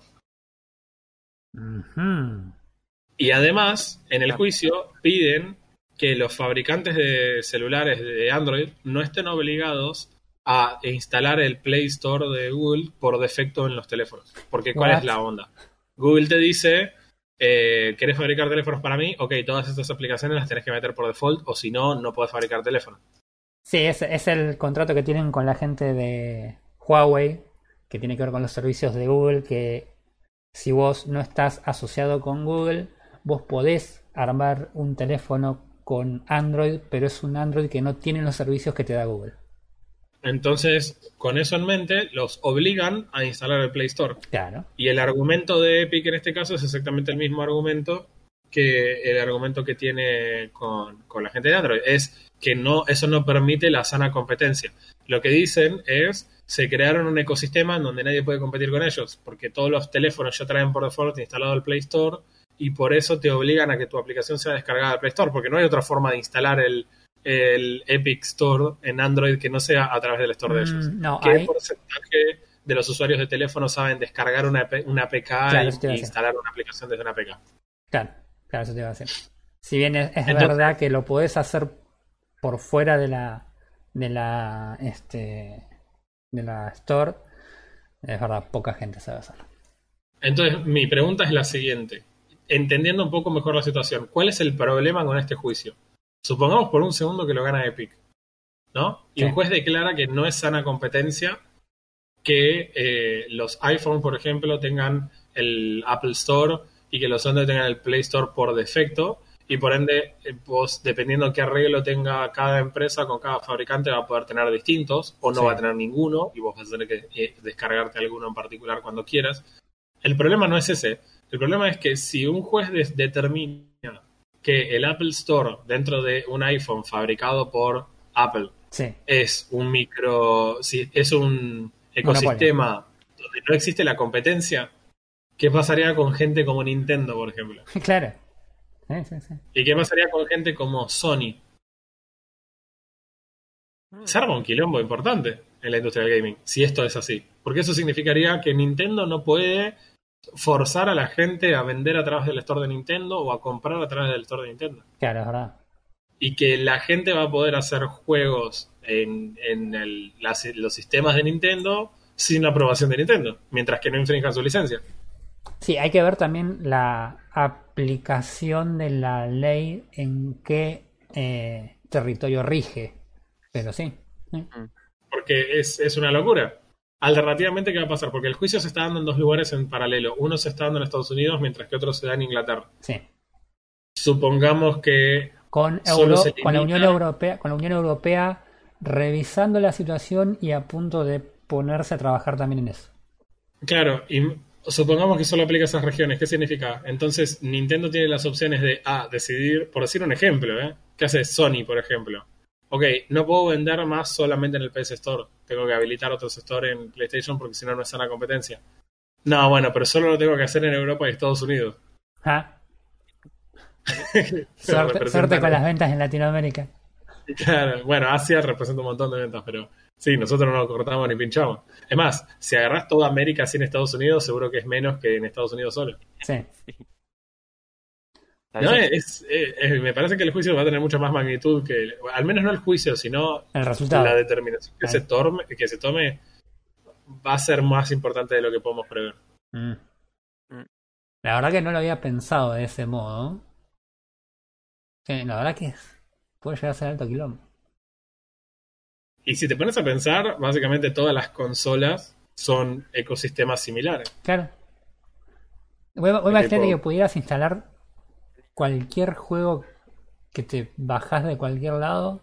Y además, en el juicio piden que los fabricantes de celulares de Android no estén obligados a instalar el Play Store de Google por defecto en los teléfonos. Porque ¿cuál es la onda? Google te dice, eh, ¿quieres fabricar teléfonos para mí? Ok, todas estas aplicaciones las tenés que meter por default o si no, no puedes fabricar teléfonos. Sí, es, es el contrato que tienen con la gente de Huawei, que tiene que ver con los servicios de Google, que si vos no estás asociado con Google, vos podés armar un teléfono con Android, pero es un Android que no tiene los servicios que te da Google. Entonces, con eso en mente, los obligan a instalar el Play Store. Claro. Y el argumento de Epic en este caso es exactamente el mismo argumento que el argumento que tiene con, la gente de Android. Es que no, eso no permite la sana competencia. Lo que dicen es, se crearon un ecosistema en donde nadie puede competir con ellos, porque todos los teléfonos ya traen por default instalado el Play Store y por eso te obligan a que tu aplicación sea descargada del Play Store, porque no hay otra forma de instalar el, el Epic Store en Android que no sea a través del store de ellos. Mm, ¿Qué porcentaje de los usuarios de teléfono saben descargar una, una APK e instalar una aplicación desde una APK? Claro, claro, eso te va a hacer. Si bien es, verdad que lo puedes hacer por fuera de la de la este de la store, es verdad, poca gente sabe hacerlo. Entonces, mi pregunta es la siguiente. Entendiendo un poco mejor la situación, ¿cuál es el problema con este juicio? Supongamos por un segundo que lo gana Epic, ¿no? Y un juez declara que no es sana competencia que eh, los iPhone, por ejemplo, tengan el Apple Store y que los Android tengan el Play Store por defecto y por ende, eh, vos, dependiendo qué arreglo tenga cada empresa con cada fabricante, va a poder tener distintos o no va a tener ninguno y vos vas a tener que eh, descargarte alguno en particular cuando quieras. El problema no es ese. El problema es que si un juez determina que el Apple Store dentro de un iPhone fabricado por Apple es un micro, es un ecosistema donde no existe la competencia, ¿qué pasaría con gente como Nintendo, por ejemplo? Claro. ¿Y qué pasaría con gente como Sony? Se arma un quilombo importante. en la industria del gaming, si esto es así. Porque eso significaría que Nintendo no puede forzar a la gente a vender a través del store de Nintendo o a comprar a través del store de Nintendo. Claro, es verdad. Y que la gente va a poder hacer juegos en, en los sistemas de Nintendo sin la aprobación de Nintendo, mientras que no infrinjan su licencia. Sí, hay que ver también la aplicación de la ley en qué eh, territorio rige. Pero sí. Mm. Porque es, es una locura. Alternativamente, ¿qué va a pasar? Porque el juicio se está dando en dos lugares en paralelo. Uno se está dando en Estados Unidos, mientras que otro se da en Inglaterra. Sí. Supongamos que con, con la Unión Europea, con la Unión Europea revisando la situación y a punto de ponerse a trabajar también en eso. Claro, y supongamos que solo aplica a esas regiones. ¿Qué significa? Entonces, Nintendo tiene las opciones de A, decidir, por decir un ejemplo, ¿eh? ¿Qué hace Sony, por ejemplo? ok, no puedo vender más solamente en el PS Store. Tengo que habilitar otros store en PlayStation porque si no, no es sana competencia. No, bueno, pero solo lo tengo que hacer en Europa y Estados Unidos. Ah. suerte, con las ventas en Latinoamérica. Claro, bueno, Asia representa un montón de ventas, pero sí, nosotros no nos cortamos ni pinchamos. Es más, si agarras toda América sin Estados Unidos, seguro que es menos que en Estados Unidos solo. Sí. No, es, me parece que el juicio va a tener mucha más magnitud que, al menos no el juicio, sino el resultado. la determinación que, se tome, que se tome va a ser más importante de lo que podemos prever. Mm. Mm. La verdad que no lo había pensado de ese modo. Sí, la verdad que puede llegar a ser alto quilombo. Y si te pones a pensar, básicamente todas las consolas son ecosistemas similares. Claro. Voy, a imaginar que pudieras instalar cualquier juego que te bajas de cualquier lado.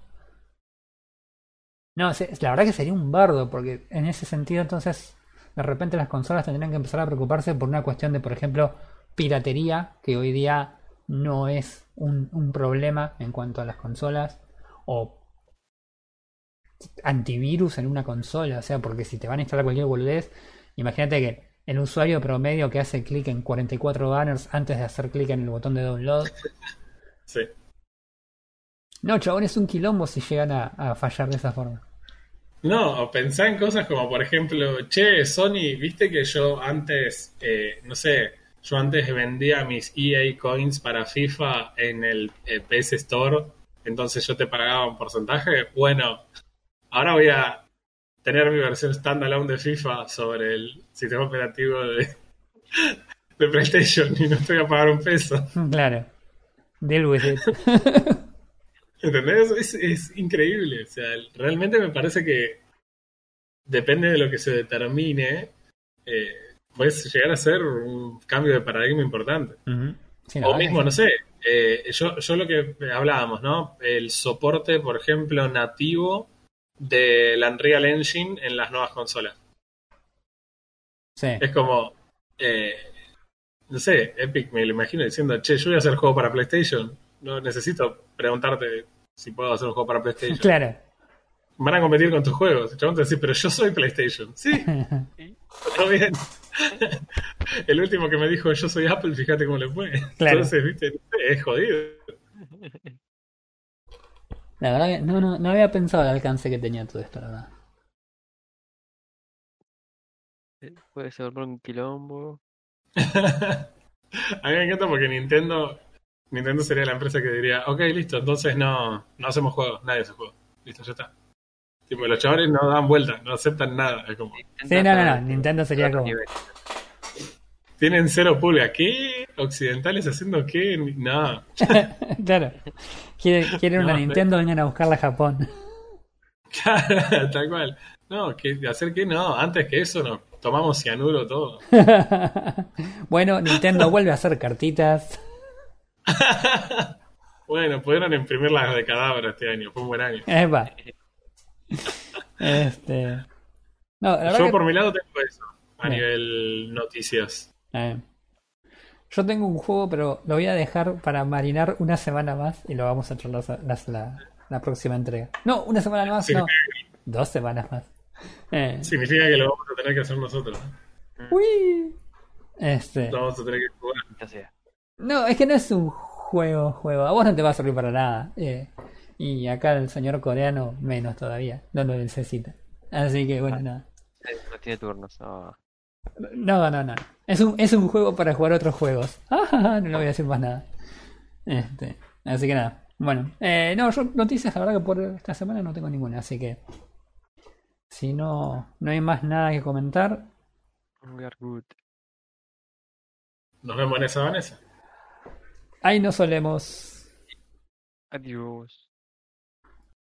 No, la verdad que sería un bardo, porque en ese sentido entonces de repente las consolas tendrían que empezar a preocuparse por una cuestión de, por ejemplo, piratería, que hoy día no es un, un problema en cuanto a las consolas, o antivirus en una consola, o sea, porque si te van a instalar cualquier boludez, imagínate que el usuario promedio que hace clic en 44 banners antes de hacer clic en el botón de download. Sí. No, chabón, es un quilombo si llegan a, fallar de esa forma. No, pensá en cosas como, por ejemplo, che, Sony, viste que yo antes, eh, no sé, yo antes vendía mis EA coins para FIFA en el eh, PS Store, entonces yo te pagaba un porcentaje. Bueno, ahora voy a tener mi versión standalone de FIFA sobre el sistema operativo de, de PlayStation y no estoy a pagar un peso. Claro. Deal with it. ¿Entendés? Es, es increíble. O sea, realmente me parece que depende de lo que se determine, eh, puede llegar a ser un cambio de paradigma importante. o mismo, no sé, eh, yo, yo lo que hablábamos, ¿no? El soporte, por ejemplo, nativo del Unreal Engine en las nuevas consolas. Sí. Es como, eh, no sé, Epic me lo imagino diciendo, che, yo voy a hacer juego para PlayStation. No necesito preguntarte si puedo hacer un juego para PlayStation. Claro. Van a competir con tus juegos. El chabón te dice, pero yo soy PlayStation. Sí. Todo bien. El último que me dijo yo soy Apple, fíjate cómo le fue. Entonces, viste, es jodido. La verdad que no, no, no había pensado el alcance que tenía todo esto, la verdad. Eh, puede ser un quilombo. A mí me encanta porque Nintendo Nintendo sería la empresa que diría, ok, listo, entonces no, no hacemos juegos, nadie hace juegos. Listo, ya está. Tipo, los chavales no dan vuelta, no aceptan nada. Es como... Sí, no, no, no, Nintendo sería como... Tienen cero pulga. ¿Qué? ¿Occidentales haciendo qué? No. claro. Quieren, una Nintendo, vengan a buscarla a Japón. Claro, tal cual. No, que hacer qué no. Antes que eso, no. Tomamos cianuro todo. bueno, Nintendo vuelve a hacer cartitas. bueno, pudieron imprimir las de cadáver este año. Fue un buen año. Este. Yo por mi lado tengo eso a nivel noticias. Eh. Yo tengo un juego, pero lo voy a dejar para marinar una semana más y lo vamos a echar la, la, próxima entrega. No, una semana más, no. Dos semanas más. Eh. Significa que lo vamos a tener que hacer nosotros. Uy. Este. Lo vamos a tener que jugar. No, es que no es un juego, juego. A vos no te va a servir para nada. Eh. y acá el señor coreano menos todavía. No lo necesita. Así que bueno, nada. No tiene turnos. No, no, no. no. Es, un, es un juego para jugar otros juegos. no le voy a decir más nada. Este, así que nada. Bueno, eh, no, yo noticias, la verdad que por esta semana no tengo ninguna, así que si no, no hay más nada que comentar. Nos vemos en esa Vanessa. Ahí nos solemos. Adiós.